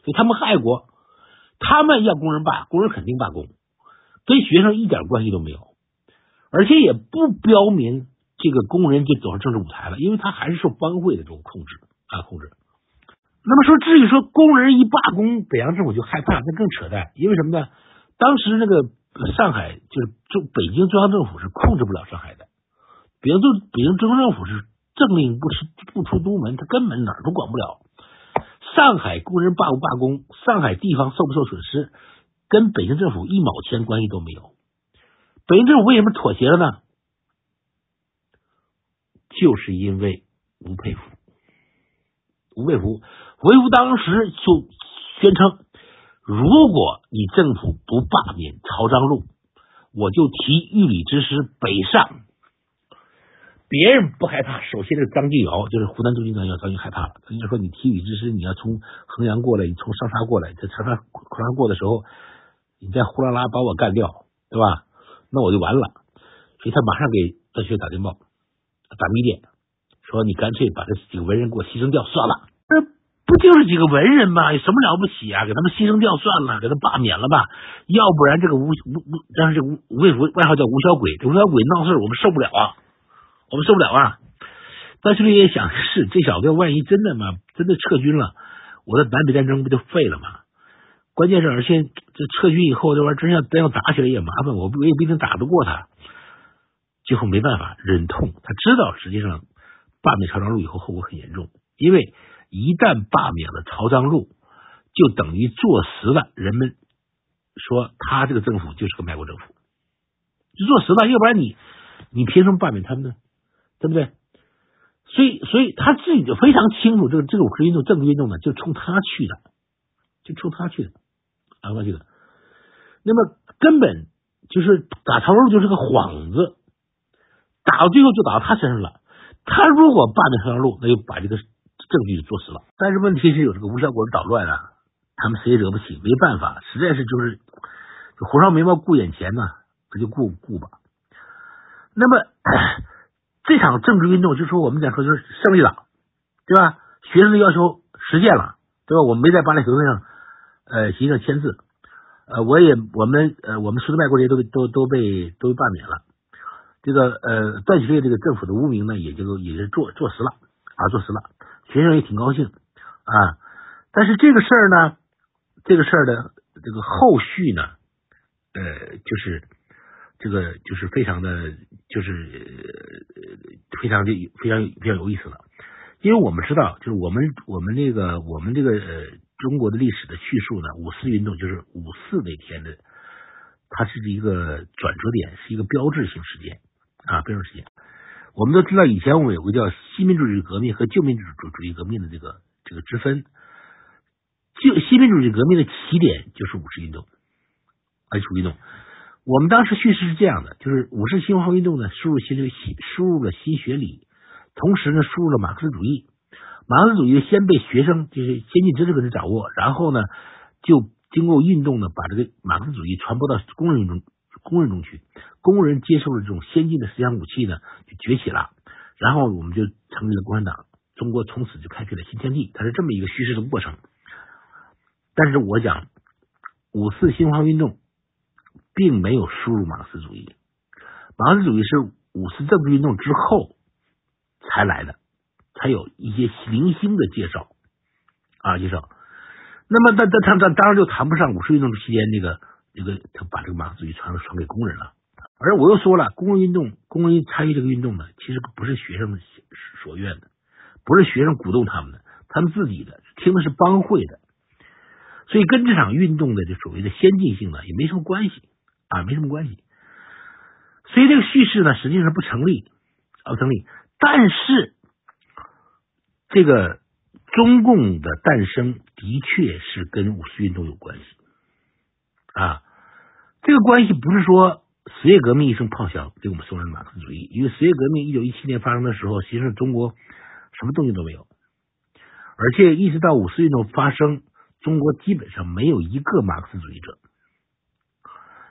所以他们很爱国，他们要工人罢，工人肯定罢工，跟学生一点关系都没有。而且也不标明这个工人就走上政治舞台了，因为他还是受帮会的这种控制啊控制。那么说，至于说工人一罢工，北洋政府就害怕，那更扯淡。因为什么呢？当时那个上海就是中北京中央政府是控制不了上海的，北京中北京中央政府是政令不出不出都门，他根本哪儿都管不了。上海工人罢不罢工，上海地方受不受损失，跟北京政府一毛钱关系都没有。北京政府为什么妥协了呢？就是因为吴佩孚，吴佩孚，吴佩孚当时就宣称，如果你政府不罢免曹彰禄，我就提御理之师北上。别人不害怕，首先这个张敬尧就是湖南驻军长要张就害怕了。张就说：“你提御理之师，你要从衡阳过来，你从长沙过来，在长沙长沙过的时候，你再呼啦啦把我干掉，对吧？”那我就完了，所以他马上给段学打电报，打密电，说你干脆把这几个文人给我牺牲掉算了。不就是几个文人吗？有什么了不起啊？给他们牺牲掉算了，给他罢免了吧。要不然这个吴吴吴，当时这吴吴佩孚外号叫吴小鬼，这吴小鬼闹事我们受不了啊，我们受不了啊。段祺瑞也想是这小子，万一真的嘛，真的撤军了，我的南北战争不就废了吗？关键是，而且这撤军以后，这玩意儿真要真要打起来也麻烦，我我也不一定打得过他。最后没办法，忍痛。他知道，实际上罢免曹彰禄以后后果很严重，因为一旦罢免了曹彰禄，就等于坐实了人们说他这个政府就是个卖国政府，就坐实了。要不然你你凭什么罢免他们呢？对不对？所以，所以他自己就非常清楚，这个这个五四运动、政治运动呢，就冲他去的，就冲他去的。啊过去的，那么根本就是打曹彰就是个幌子，打到最后就打到他身上了。他如果罢免曹彰禄，那就把这个证据坐实了。但是问题是有这个吴晓国捣乱啊，他们谁也惹不起，没办法，实在是就是火烧眉毛顾眼前呢，那就顾顾吧。那么这场政治运动，就说我们讲说就是胜利了，对吧？学生的要求实现了，对吧？我们没在巴黎协会上。呃，协议上签字，呃，我也我们呃我们苏德卖国这些都都都被都被罢免了，这个呃段祺瑞这个政府的污名呢，也就也是坐坐实了啊，坐实了，学生也挺高兴啊，但是这个事儿呢，这个事儿的这个后续呢，呃，就是这个就是非常的，就是非常的非常比较有意思了，因为我们知道，就是我们我们这个我们这个呃。中国的历史的叙述呢，五四运动就是五四那天的，它是一个转折点，是一个标志性事件。啊，标志性事件。我们都知道，以前我们有个叫新民主主义革命和旧民主主主义革命的这个这个之分。就新民主主义革命的起点就是五四运动，啊，五四运动。我们当时叙事是这样的，就是五四新文化运动呢，输入新新输入了新学理，同时呢，输入了马克思主义。马克思主义先被学生就是先进知识分子掌握，然后呢，就经过运动呢，把这个马克思主义传播到工人中工人中去，工人接受了这种先进的思想武器呢，就崛起了。然后我们就成立了共产党，中国从此就开辟了新天地。它是这么一个叙事的过程。但是我讲五四新文化运动并没有输入马克思主义，马克思主义是五四政治运动之后才来的。才有一些零星的介绍啊，介绍。那么，那那他他当然就谈不上五四运动期间那个那个他把这个马克思主义传传给工人了。而我又说了，工人运动，工人参与这个运动呢，其实不是学生所愿的，不是学生鼓动他们的，他们自己的听的是帮会的，所以跟这场运动的这所谓的先进性呢，也没什么关系啊，没什么关系。所以这个叙事呢，实际上不成立啊，不成立。但是。这个中共的诞生的确是跟五四运动有关系啊，这个关系不是说十月革命一声炮响给我们送上马克思主义，因为十月革命一九一七年发生的时候，其实中国什么动静都没有，而且一直到五四运动发生，中国基本上没有一个马克思主义者，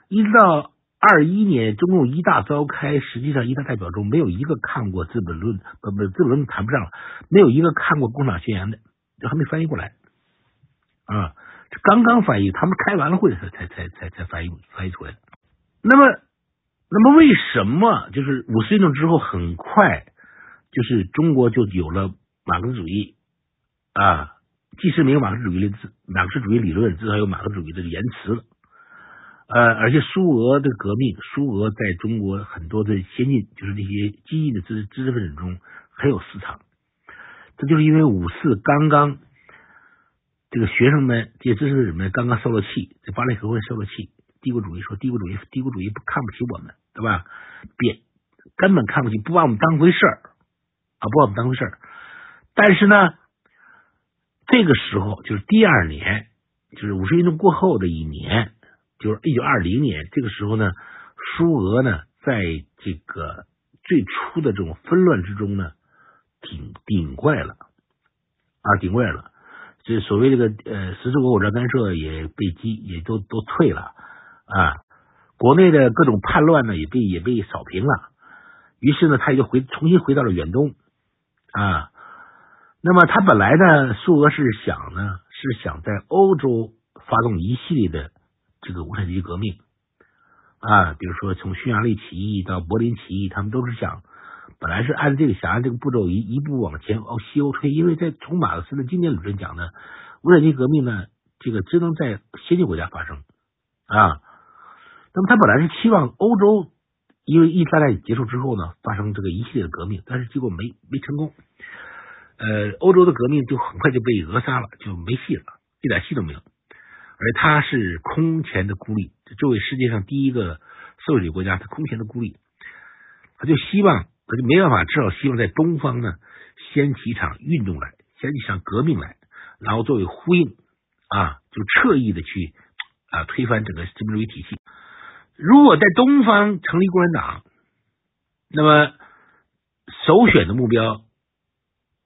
一直到。二一年中共一大召开，实际上一大代表中没有一个看过《资本论》，不不，《资本论》谈不上了，没有一个看过《共产党宣言》的，这还没翻译过来啊！刚刚翻译，他们开完了会才才才才才翻译翻译出来的。那么，那么为什么就是五四运动之后很快就是中国就有了马克思主义啊？既是没有马克思主义的马克思主义理论，至少有马克思主义的言辞了。呃，而且苏俄的革命，苏俄在中国很多的先进，就是那些激进的知知识分子中很有市场。这就是因为五四刚刚，这个学生们、这些知识分子们刚刚受了气，这巴黎和会受了气。帝国主义说，帝国主义，帝国主义不看不起我们，对吧？别根本看不起，不把我们当回事儿啊，不把我们当回事儿。但是呢，这个时候就是第二年，就是五四运动过后的一年。就是一九二零年这个时候呢，苏俄呢，在这个最初的这种纷乱之中呢，顶顶过来了啊，顶过来了。这所谓这个呃，十字国火战干涉也被击，也都都退了啊。国内的各种叛乱呢，也被也被扫平了。于是呢，他也就回重新回到了远东啊。那么他本来呢，苏俄是想呢，是想在欧洲发动一系列的。这个无产阶级革命啊，比如说从匈牙利起义到柏林起义，他们都是想，本来是按这个想按这个步骤一一步往前往西欧推，因为在从马克思的经典理论讲呢，无产阶级革命呢，这个只能在先进国家发生啊。那么他本来是期望欧洲，因为一战结束之后呢，发生这个一系列的革命，但是结果没没成功，呃，欧洲的革命就很快就被扼杀了，就没戏了，一点戏都没有。而他是空前的孤立，作为世界上第一个社会主义国家，他空前的孤立，他就希望，他就没办法，至少希望在东方呢掀起一场运动来，掀起一场革命来，然后作为呼应啊，就彻意的去啊推翻整个资本主义体系。如果在东方成立共产党，那么首选的目标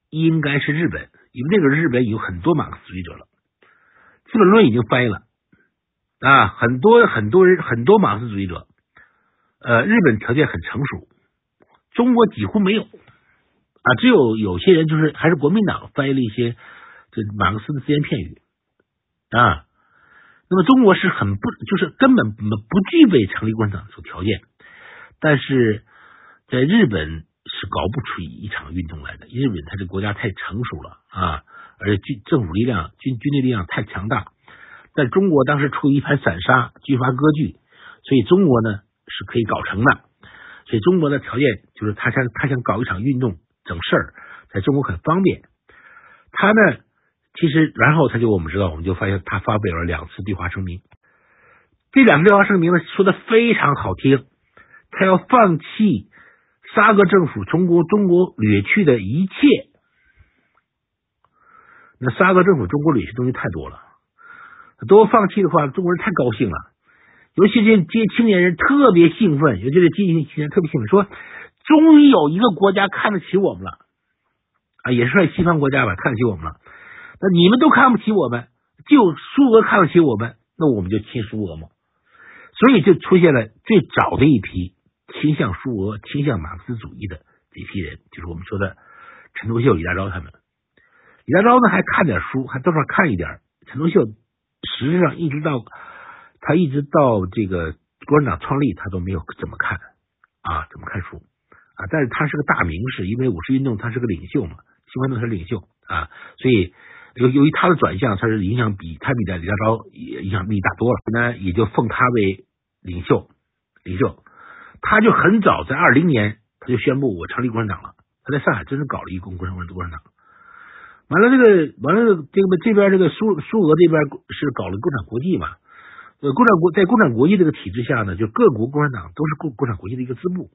应该是日本，因为那个日本有很多马克思主义者了。《资本论》已经翻译了啊，很多很多人很多马克思主义者，呃，日本条件很成熟，中国几乎没有啊，只有有些人就是还是国民党翻译了一些这马克思的只言片语啊。那么中国是很不就是根本不具备成立共产党的条件，但是在日本是搞不出一场运动来的，日本它这国家太成熟了啊。而且军政府力量、军军队力量太强大，在中国当时处于一盘散沙、军阀割据，所以中国呢是可以搞成的。所以中国的条件就是他想他想搞一场运动整事儿，在中国很方便。他呢，其实然后他就我们知道，我们就发现他发表了两次对华声明。这两次对华声明呢说的非常好听，他要放弃沙俄政府从国中国掠去的一切，那沙俄政府中国掠去东西太多了，都放弃的话，中国人太高兴了。尤其这这些青年人特别兴奋，尤其是这些青年特别兴奋，说终于有一个国家看得起我们了啊，也是西方国家吧，看得起我们了。那你们都看不起我们，就苏俄看得起我们，那我们就亲苏俄嘛。所以就出现了最早的一批倾向苏俄、倾向马克思主义的这批人，就是我们说的陈独秀、李大钊他们。李大钊呢还看点书，还多少看一点。陈独秀实际上一直到他一直到这个共产党创立，他都没有怎么看啊，怎么看书啊？但是他是个大名士，因为五四运动他是个领袖嘛，新运动是领袖啊，所以由由于他的转向，他是影响比他比的李大钊影响力大多了，那也就奉他为。领袖，领袖，他就很早在二零年，他就宣布我成立共产党了。他在上海真是搞了一共共产共产党。完了，这个完了，这个这边这个苏苏俄这边是搞了共产国际嘛？呃，共产国在共产国际这个体制下呢，就各国共产党都是共共产国际的一个支部。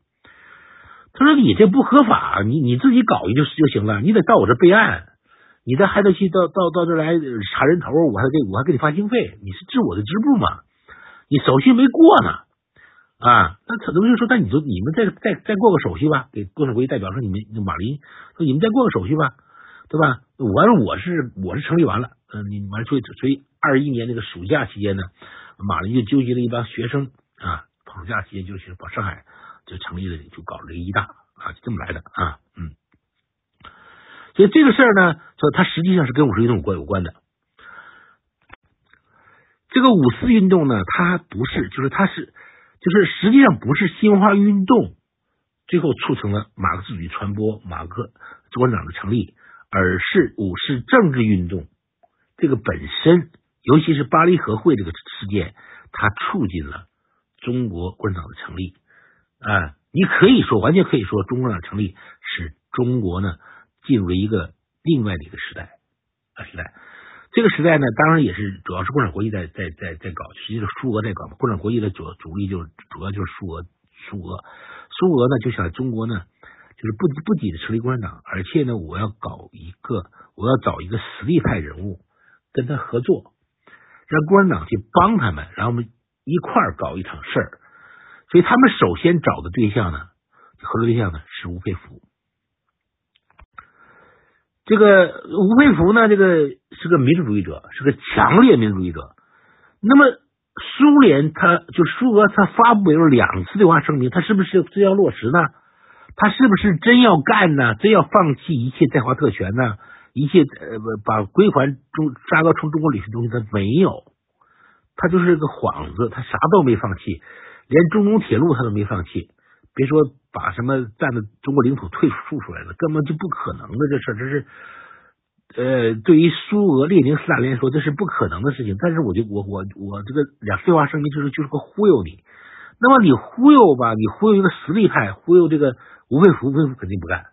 他说你这不合法，你你自己搞一就就行了，你得到我这备案，你再还得去到到到这来查人头，我还给我还给你发经费，你是治我的支部嘛？你手续没过呢，啊，那陈独秀说，那你就你们再再再过个手续吧，给共产国际代表说，你们马林说你们再过个手续吧，对吧？完了，我是我是成立完了，嗯，你完了，所以所以二一年那个暑假期间呢，马林就纠集了一帮学生啊，暑假期就去把上海就成立了，就搞了这个医大啊，就这么来的啊，嗯，所以这个事儿呢，说它实际上是跟五四运动关有关的。这个五四运动呢，它不是，就是它是，就是实际上不是新文化运动最后促成了马克思主义传播、马克共产党的成立，而是五四政治运动这个本身，尤其是巴黎和会这个事件，它促进了中国共产党的成立啊！你可以说，完全可以说，中国共产党成立是中国呢进入了一个另外的一个时代啊时代。这个时代呢，当然也是主要是共产国际在在在在搞，实际上苏俄在搞。共产国际的主主力就是主要就是苏俄，苏俄，苏俄呢就想中国呢，就是不不仅成立共产党，而且呢，我要搞一个，我要找一个实力派人物跟他合作，让共产党去帮他们，然后我们一块儿搞一场事儿。所以他们首先找的对象呢，合作对象呢是吴佩孚。这个吴佩孚呢，这个是个民主主义者，是个强烈民主主义者。那么苏联，他就苏俄，他发布了两次对华声明，他是不是真要落实呢？他是不是真要干呢？真要放弃一切在华特权呢？一切呃，把归还中沙俄从中国领去东西，他没有，他就是个幌子，他啥都没放弃，连中东铁路他都没放弃。别说把什么占的中国领土退出出来了，根本就不可能的这事，这是呃，对于苏俄列宁斯大林说这是不可能的事情。但是我就我我我这个两废话声明就是就是个忽悠你。那么你忽悠吧，你忽悠一个实力派，忽悠这个吴佩孚，吴佩孚肯定不干，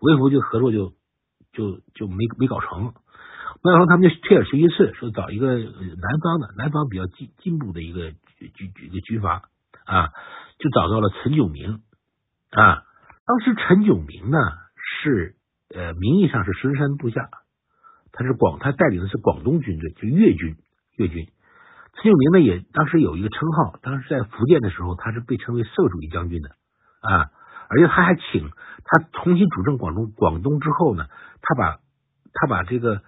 吴佩孚就合作就就就没没搞成。然后他们就退而求其次，说找一个南方的，南方比较进进步的一个军一个军阀啊。就找到了陈炯明啊，当时陈炯明呢是呃名义上是孙中山部下，他是广他带领的是广东军队，就粤军粤军。陈炯明呢也当时有一个称号，当时在福建的时候他是被称为社会主义将军的啊，而且他还请他重新主政广东广东之后呢，他把他把这个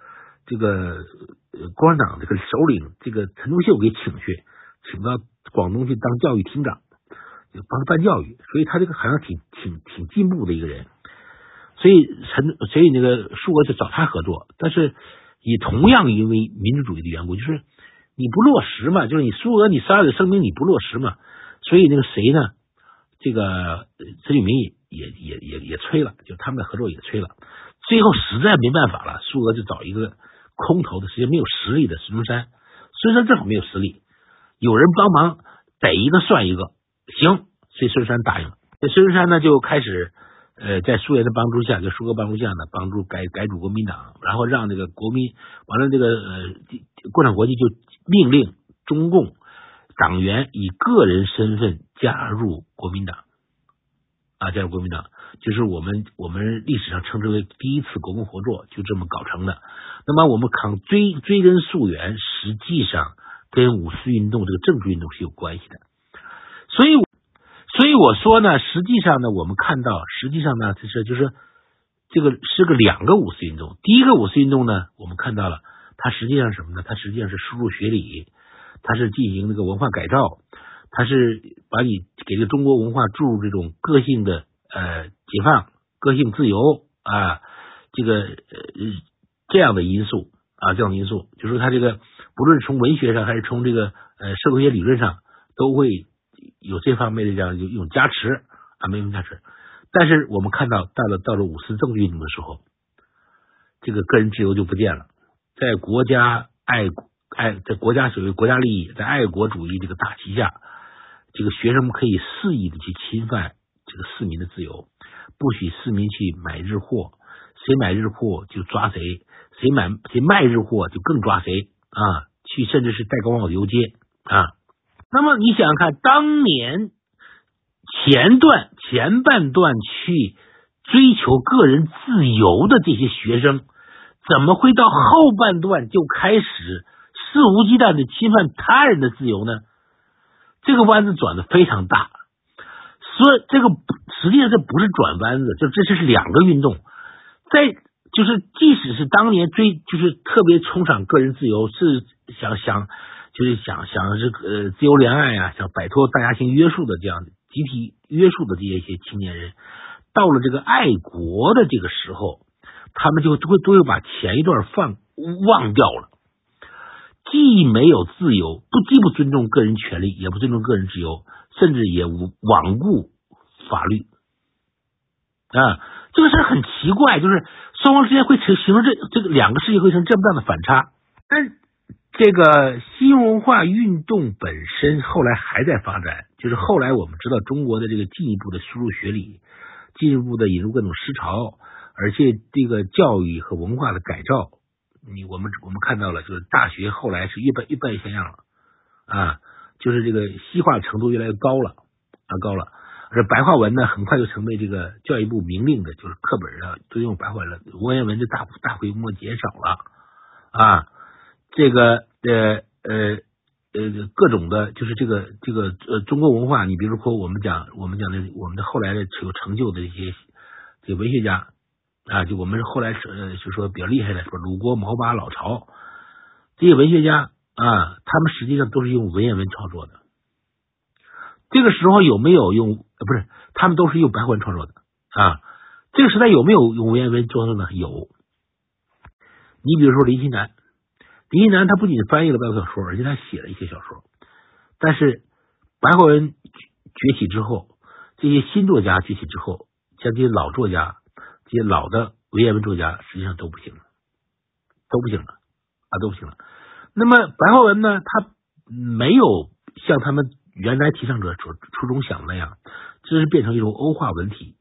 这个呃共产党这个首领这个陈独秀给请去，请到广东去当教育厅长。帮他办教育，所以他这个好像挺挺挺进步的一个人，所以陈所以那个苏俄就找他合作，但是也同样因为民主主义的缘故，就是你不落实嘛，就是你苏俄你十二的声明你不落实嘛，所以那个谁呢，这个陈炯明也也也也也催了，就他们的合作也催了，最后实在没办法了，苏俄就找一个空头的，实际没有实力的孙中山，孙中山正好没有实力，有人帮忙逮一个算一个。行，所以孙中山答应了。这孙中山呢，就开始呃，在苏联的帮助下，就苏俄帮助下呢，帮助改改组国民党，然后让这个国民完了，这个呃，共产国际就命令中共党员以个人身份加入国民党啊，加入国民党。就是我们我们历史上称之为第一次国共合作，就这么搞成的。那么我们看追追根溯源，实际上跟五四运动这个政治运动是有关系的。所以，所以我说呢，实际上呢，我们看到，实际上呢，就是就是这个是个两个五四运动。第一个五四运动呢，我们看到了，它实际上什么呢？它实际上是输入学理，它是进行那个文化改造，它是把你给这个中国文化注入这种个性的呃解放、个性自由啊，这个呃这样的因素啊，这样的因素，就是说它这个不论从文学上还是从这个呃社会学理论上都会。有这方面的这样一种加持啊，没有加持。但是我们看到，到了到了五四政治运动的时候，这个个人自由就不见了。在国家爱国爱，在国家所谓国家利益，在爱国主义这个大旗下，这个学生们可以肆意的去侵犯这个市民的自由，不许市民去买日货，谁买日货就抓谁，谁买谁卖日货就更抓谁啊，去甚至是戴高帽游街啊。那么你想想看，当年前段前半段去追求个人自由的这些学生，怎么会到后半段就开始肆无忌惮的侵犯他人的自由呢？这个弯子转的非常大，所以这个实际上这不是转弯子，就这是两个运动，在就是即使是当年追就是特别崇尚个人自由，是想想。就是想想这个呃自由恋爱呀，想摆脱大家庭约束的这样集体约束的这些一些青年人，到了这个爱国的这个时候，他们就会都会把前一段放忘掉了，既没有自由，不既不尊重个人权利，也不尊重个人自由，甚至也无罔顾法律啊，这个事很奇怪，就是双方之间会成形成这这个两个世界会成这么大的反差，但。这个新文化运动本身后来还在发展，就是后来我们知道中国的这个进一步的输入学理，进一步的引入各种思潮，而且这个教育和文化的改造，你我们我们看到了，就是大学后来是越办越办越像样了啊，就是这个西化程度越来越高了啊高了，而白话文呢很快就成为这个教育部明令的，就是课本上都用白话文了，文言文就大大规模减少了啊。这个呃呃呃各种的，就是这个这个呃中国文化，你比如说我们讲我们讲的我们的后来的有成就的一些这个文学家啊，就我们后来呃就说比较厉害的，说鲁国、毛巴、老巢这些文学家啊，他们实际上都是用文言文创作的。这个时候有没有用？不是，他们都是用白话文创作的啊。这个时代有没有用文言文创作呢？有。你比如说林心南。李一男他不仅翻译了外国小说，而且他写了一些小说。但是白话文崛起之后，这些新作家崛起之后，像这些老作家、这些老的文言文作家，实际上都不行了，都不行了啊，都不行了。那么白话文呢，它没有像他们原来提倡者所初衷想的那样，这是变成一种欧化文体，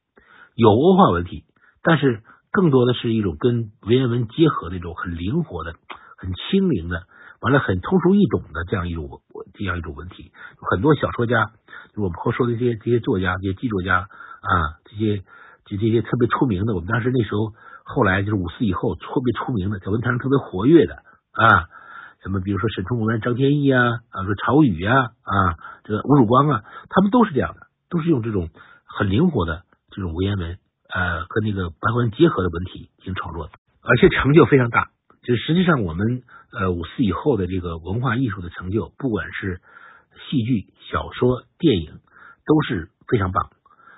有欧化文体，但是更多的是一种跟文言文结合的一种很灵活的。很轻灵的，完了很通俗易懂的这样一种这样一种文体，很多小说家，我们后说的这些这些作家，这些剧作家啊，这些就这些特别出名的，我们当时那时候后来就是五四以后特别出名的，在文坛上特别活跃的啊，什么比如说沈从文、张天翼啊，啊说曹禺啊，啊这个吴汝光啊，他们都是这样的，都是用这种很灵活的这种文言文，呃和那个白话文结合的文体进行创作的，而且成就非常大。就实际上，我们呃五四以后的这个文化艺术的成就，不管是戏剧、小说、电影，都是非常棒，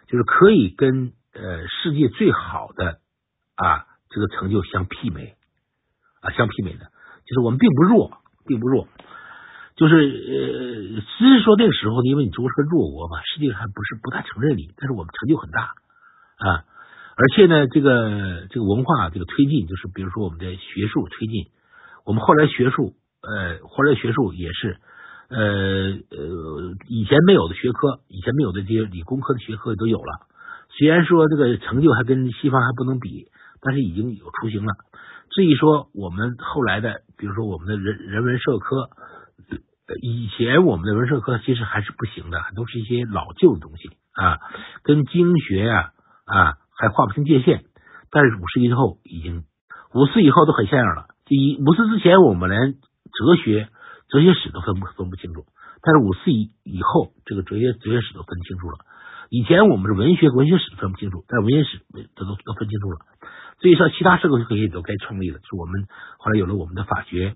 就是可以跟呃世界最好的啊这个成就相媲美啊相媲美的，就是我们并不弱，并不弱，就是呃只是说那个时候，因为你中国是个弱国嘛，世界还不是不大承认你，但是我们成就很大啊。而且呢，这个这个文化这个推进，就是比如说我们的学术推进，我们后来学术，呃，后来学术也是，呃呃，以前没有的学科，以前没有的这些理工科的学科都有了。虽然说这个成就还跟西方还不能比，但是已经有雏形了。至于说我们后来的，比如说我们的人人文社科，以前我们的文社科其实还是不行的，都是一些老旧的东西啊，跟经学呀。啊，还划不清界限。但是五四以后已经，五四以后都很像样了。第一，五四之前我们连哲学、哲学史都分不分不清楚，但是五四以以后，这个哲学哲学史都分清楚了。以前我们是文学文学史分不清楚，但文学史这都都分清楚了。所以说，其他社会科学也都该创立了。就是我们后来有了我们的法学，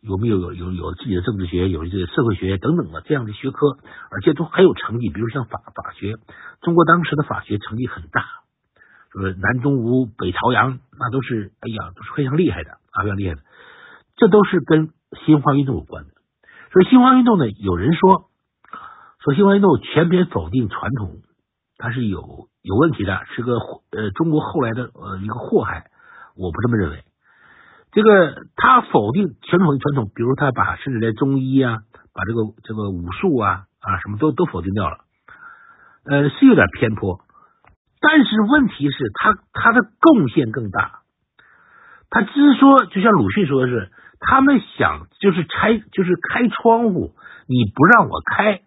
有没有有有有自己的政治学，有这个社会学等等的这样的学科，而且都很有成绩。比如像法法学，中国当时的法学成绩很大，说南中吴北朝阳，那都是哎呀，都是非常厉害的啊，非常厉害的。这都是跟新化运动有关的。所以新化运动呢，有人说说新华运动全篇否定传统，它是有。有问题的是个呃中国后来的呃一个祸害，我不这么认为。这个他否定传统传统，比如他把甚至连中医啊，把这个这个武术啊啊什么都都否定掉了，呃是有点偏颇。但是问题是，他他的贡献更大。他只说，就像鲁迅说的是，他们想就是拆就是开窗户，你不让我开，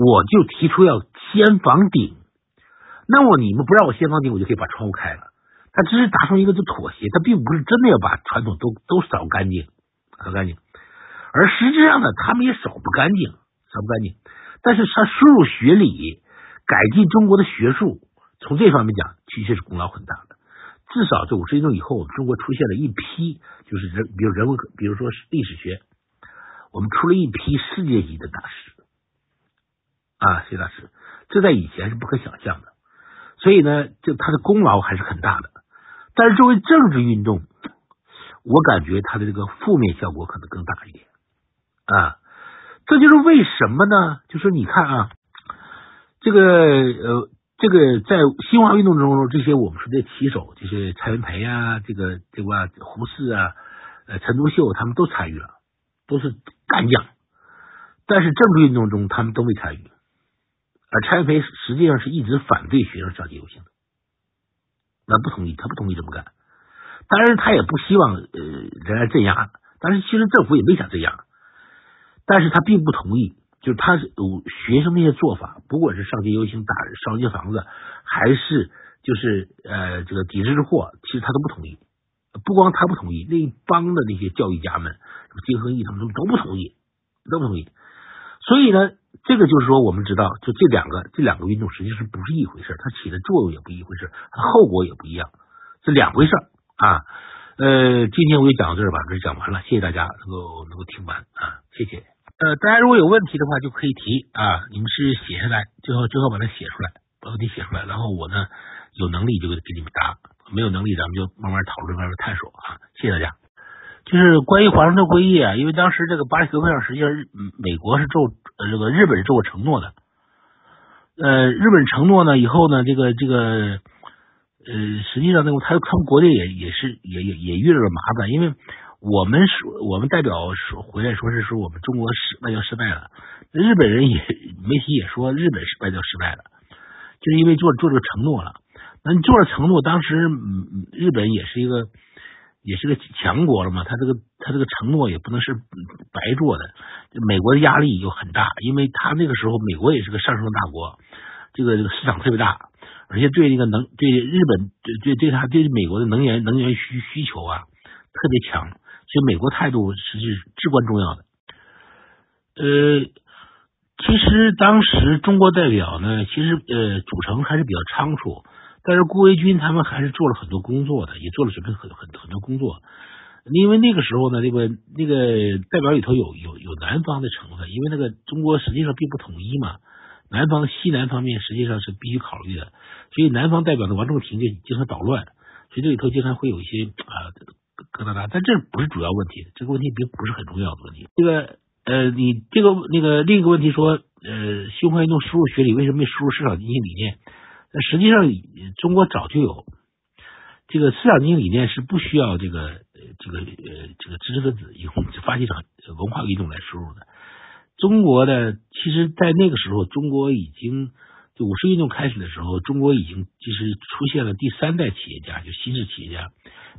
我就提出要掀房顶。那么你们不让我掀房顶，我就可以把窗户开了。他只是达成一个就妥协，他并不是真的要把传统都都扫干净，扫干净。而实质上呢，他们也扫不干净，扫不干净。但是他输入学理，改进中国的学术，从这方面讲，其实是功劳很大的。至少在五十年以后，我们中国出现了一批，就是人，比如人文，比如说历史学，我们出了一批世界级的大师啊，谢大师，这在以前是不可想象的。所以呢，就他的功劳还是很大的，但是作为政治运动，我感觉他的这个负面效果可能更大一点啊。这就是为什么呢？就是你看啊，这个呃，这个在新华运动中，这些我们说的旗手，就是蔡元培啊，这个对吧？胡适啊，呃，陈独秀他们都参与了，都是干将，但是政治运动中他们都没参与。而蔡元培实际上是一直反对学生上街游行的，那不同意，他不同意这么干。当然，他也不希望呃人来镇压，但是其实政府也没想镇压，但是他并不同意，就是他是有学生那些做法，不管是上街游行、打烧街房子，还是就是呃这个抵制之祸，其实他都不同意。不光他不同意，那一帮的那些教育家们，什么金亨义他们都都不同意，都不同意。所以呢。这个就是说，我们知道，就这两个这两个运动实际上不是一回事，它起的作用也不一回事，它后果也不一样，是两回事啊。呃，今天我就讲到这儿吧，这讲完了，谢谢大家能够能够听完啊，谢谢。呃，大家如果有问题的话，就可以提啊，你们是写下来，最后最后把它写出来，把问题写出来，然后我呢有能力就给给你们答，没有能力咱们就慢慢讨论，慢慢探索啊，谢谢大家。就是关于华盛顿会议啊，因为当时这个巴黎革命上，实际上美国是做呃这个日本是做过承诺的，呃日本承诺呢以后呢这个这个呃实际上呢他他们国内也也是也也也遇到了麻烦，因为我们说我们代表说回来说是说我们中国失外交失败了，日本人也媒体也说日本是外交失败了，就是因为做做这个承诺了，那你做了承诺，当时日本也是一个。也是个强国了嘛，他这个他这个承诺也不能是白做的。美国的压力又很大，因为他那个时候美国也是个上升大国，这个这个市场特别大，而且对那个能对日本对对对他对美国的能源能源需需求啊特别强，所以美国态度是至关重要的。呃，其实当时中国代表呢，其实呃组成还是比较仓促。但是顾维钧他们还是做了很多工作的，也做了准备很很很多工作。因为那个时候呢，这个那个代表里头有有有南方的成分，因为那个中国实际上并不统一嘛，南方西南方面实际上是必须考虑的。所以南方代表的王仲廷就经常捣乱，所以这里头经常会有一些啊疙瘩瘩。但这不是主要问题，这个问题并不是很重要的问题。这个呃，你这个那个另一个问题说，呃，新华运动输入学理为什么没输入市场经济理念？那实际上，中国早就有这个市场经济理念是不需要这个呃这个呃这个知识分子用发起场文化运动来输入的。中国的其实，在那个时候，中国已经就五四运动开始的时候，中国已经就是出现了第三代企业家，就新式企业家。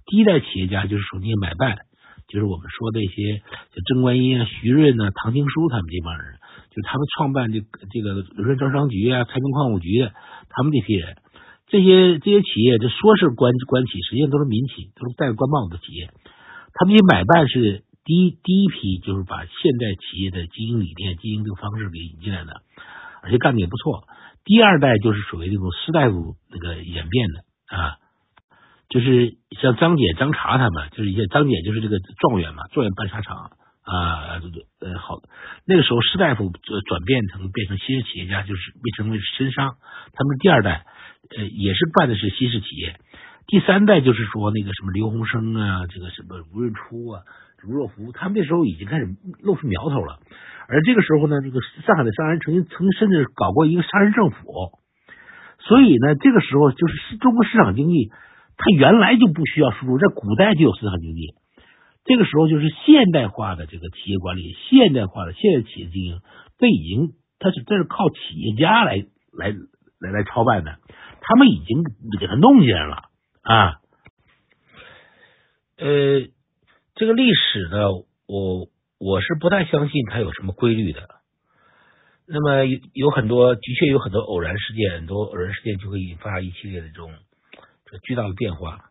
第一代企业家就是说那些买办，就是我们说的一些，就郑观音啊、徐润啊、唐青书他们这帮人。就他们创办这这个庐山招商局啊、太平矿务局，他们这批人，这些这些企业，这说是官官企，实际上都是民企，都是戴官帽子的企业。他们这些买办是第一第一批，就是把现代企业的经营理念、经营这个方式给引进来的，而且干的也不错。第二代就是属于这种士大夫那个演变的啊，就是像张姐、张茶他们，就是一些张姐就是这个状元嘛，状元办沙场啊，这个呃好，那个时候士大夫转变成变成新式企业家，就是被称为绅商。他们第二代呃也是办的是新式企业，第三代就是说那个什么刘洪生啊，这个什么吴润初啊、吴若夫，他们那时候已经开始露出苗头了。而这个时候呢，这个上海的商人曾经曾经甚至搞过一个商人政府，所以呢，这个时候就是中国市场经济，它原来就不需要输入，在古代就有市场经济。这个时候就是现代化的这个企业管理，现代化的现代企业经营，这已经它是这是靠企业家来来来来操办的，他们已经给它弄起来了啊。呃，这个历史呢，我。我是不太相信它有什么规律的。那么有有很多，的确有很多偶然事件，很多偶然事件就会引发一系列的这种这巨大的变化。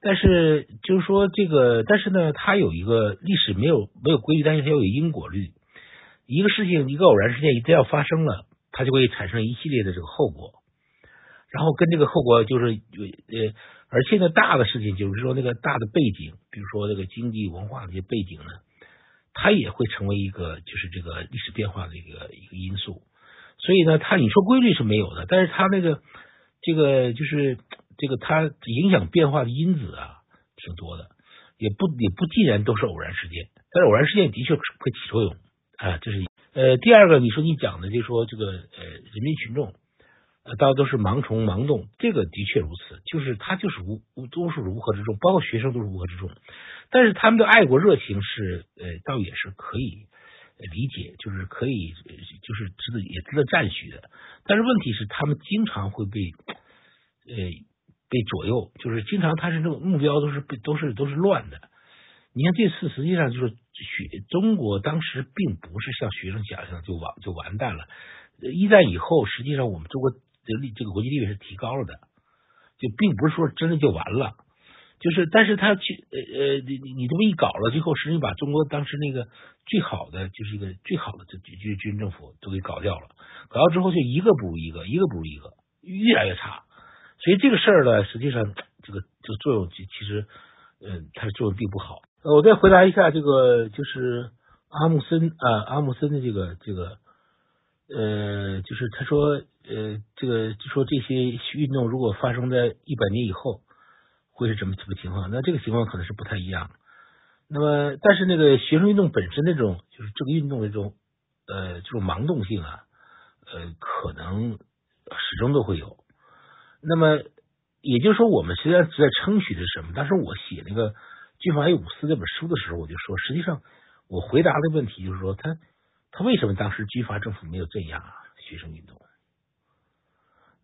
但是就是说这个，但是呢，它有一个历史没有没有规律，但是它有因果律。一个事情，一个偶然事件一旦要发生了，它就会产生一系列的这个后果。然后跟这个后果就是呃，而现在大的事情就是说那个大的背景，比如说这个经济文化的一些背景呢。它也会成为一个，就是这个历史变化的一个一个因素。所以呢，它你说规律是没有的，但是它那个这个就是这个它影响变化的因子啊，挺多的，也不也不尽然都是偶然事件，但是偶然事件的确会起作用啊。这是呃第二个，你说你讲的，就说这个呃人民群众。呃，大家都是盲从盲动，这个的确如此，就是他就是无无多数是乌合之众，包括学生都是如何之众，但是他们的爱国热情是呃，倒也是可以理解，就是可以就是值得也值得赞许的。但是问题是，他们经常会被呃被左右，就是经常他是那种目标都是被都是都是乱的。你看这次实际上就是学中国当时并不是像学生想象就完就完蛋了，一战以后，实际上我们中国。这个这个国际地位是提高了的，就并不是说真的就完了，就是，但是他去呃呃，你你你这么一搞了，最后实际把中国当时那个最好的，就是一个最好的这军军政府都给搞掉了，搞掉之后就一个不如一个，一个不如一个，越来越差。所以这个事儿呢，实际上这个这个作用其其实，嗯，它的作用并不好。呃，我再回答一下这个，就是阿姆森啊，阿姆森的这个这个，呃，就是他说。呃，这个就说这些运动如果发生在一百年以后，会是怎么什么情况？那这个情况可能是不太一样。那么，但是那个学生运动本身那种，就是这个运动的这种呃这种盲动性啊，呃，可能始终都会有。那么，也就是说，我们实际上在称许的是什么？当时我写那个《军阀与武士》这本书的时候，我就说，实际上我回答的问题就是说，他他为什么当时军阀政府没有镇压学生运动？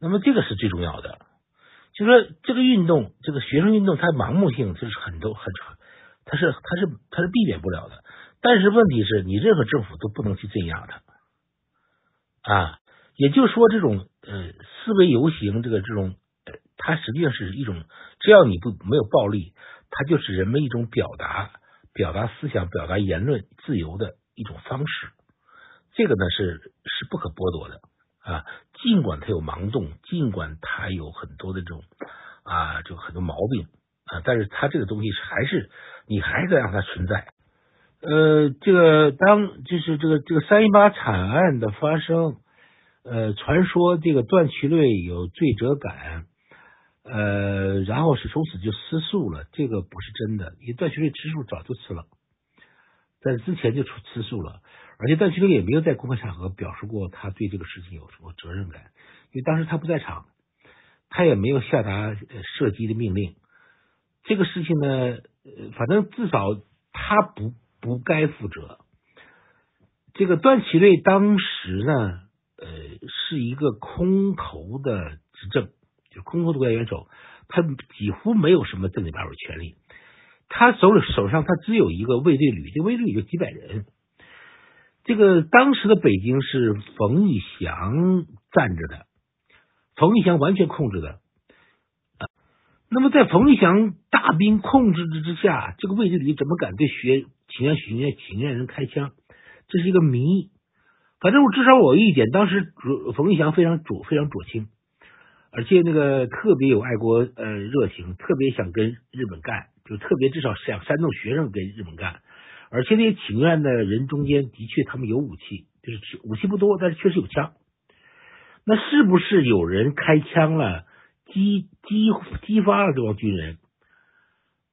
那么这个是最重要的，就说这个运动，这个学生运动，它盲目性就是很多很，它是它是它是避免不了的。但是问题是你任何政府都不能去镇压它啊。也就是说，这种呃思维游行，这个这种，它实际上是一种，只要你不没有暴力，它就是人们一种表达、表达思想、表达言论自由的一种方式。这个呢是是不可剥夺的。啊，尽管它有盲动，尽管它有很多的这种啊，就很多毛病啊，但是它这个东西还是你还是让它存在。呃，这个当就是这个这个三一八惨案的发生，呃，传说这个段祺瑞有罪责感，呃，然后是从此就吃素了，这个不是真的，因为段祺瑞吃素早就吃了，在之前就出吃素了。而且段祺瑞也没有在公开场合表示过他对这个事情有什么责任感，因为当时他不在场，他也没有下达射击的命令。这个事情呢，反正至少他不不该负责。这个段祺瑞当时呢，呃，是一个空头的执政，就空头的国家元首，他几乎没有什么政治把手权力。他手里手上他只有一个卫队旅，这卫队旅就几百人。这个当时的北京是冯玉祥站着的，冯玉祥完全控制的，那么在冯玉祥大兵控制之之下，这个卫队旅怎么敢对学请愿许愿请愿人开枪？这是一个谜。反正我至少我有一点，当时冯玉祥非常左非常左倾，而且那个特别有爱国呃热情，特别想跟日本干，就特别至少想煽动学生跟日本干。而且那些请愿的人中间的确他们有武器，就是武器不多，但是确实有枪。那是不是有人开枪了？激激激发了这帮军人，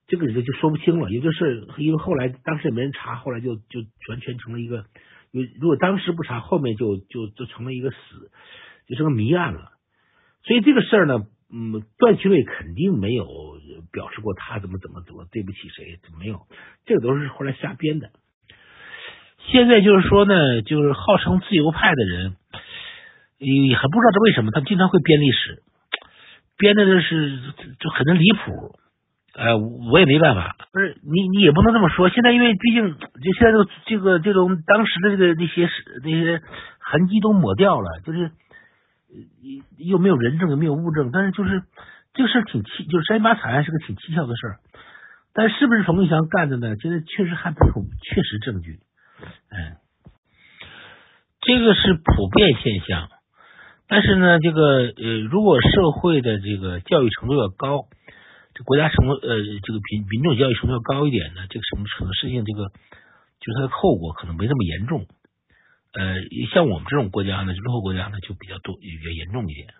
这个就就说不清了。也就是因为后来当时也没人查，后来就就完全成了一个，因为如果当时不查，后面就就就成了一个死，就是个谜案了。所以这个事儿呢，嗯，段祺瑞肯定没有表示过他怎么怎么怎么对不起谁，没有，这个都是后来瞎编的。现在就是说呢，就是号称自由派的人，也还不知道这为什么，他们经常会编历史。编的这是就很离谱，呃，我也没办法。不是你，你也不能这么说。现在因为毕竟就现在这个这个这种当时的这个那些那些痕迹都抹掉了，就是又没有人证，又没有物证。但是就是这个事儿挺蹊，就是三八惨案是个挺蹊跷的事儿。但是不是冯玉祥干的呢？现在确实还没有确实证据。嗯，这个是普遍现象。但是呢，这个呃，如果社会的这个教育程度要高，国家什么呃，这个民民众教育程度要高一点呢，这个什么什么事情这个，就是它的后果可能没那么严重。呃，像我们这种国家呢，落后国家呢，就比较多，比较严重一点。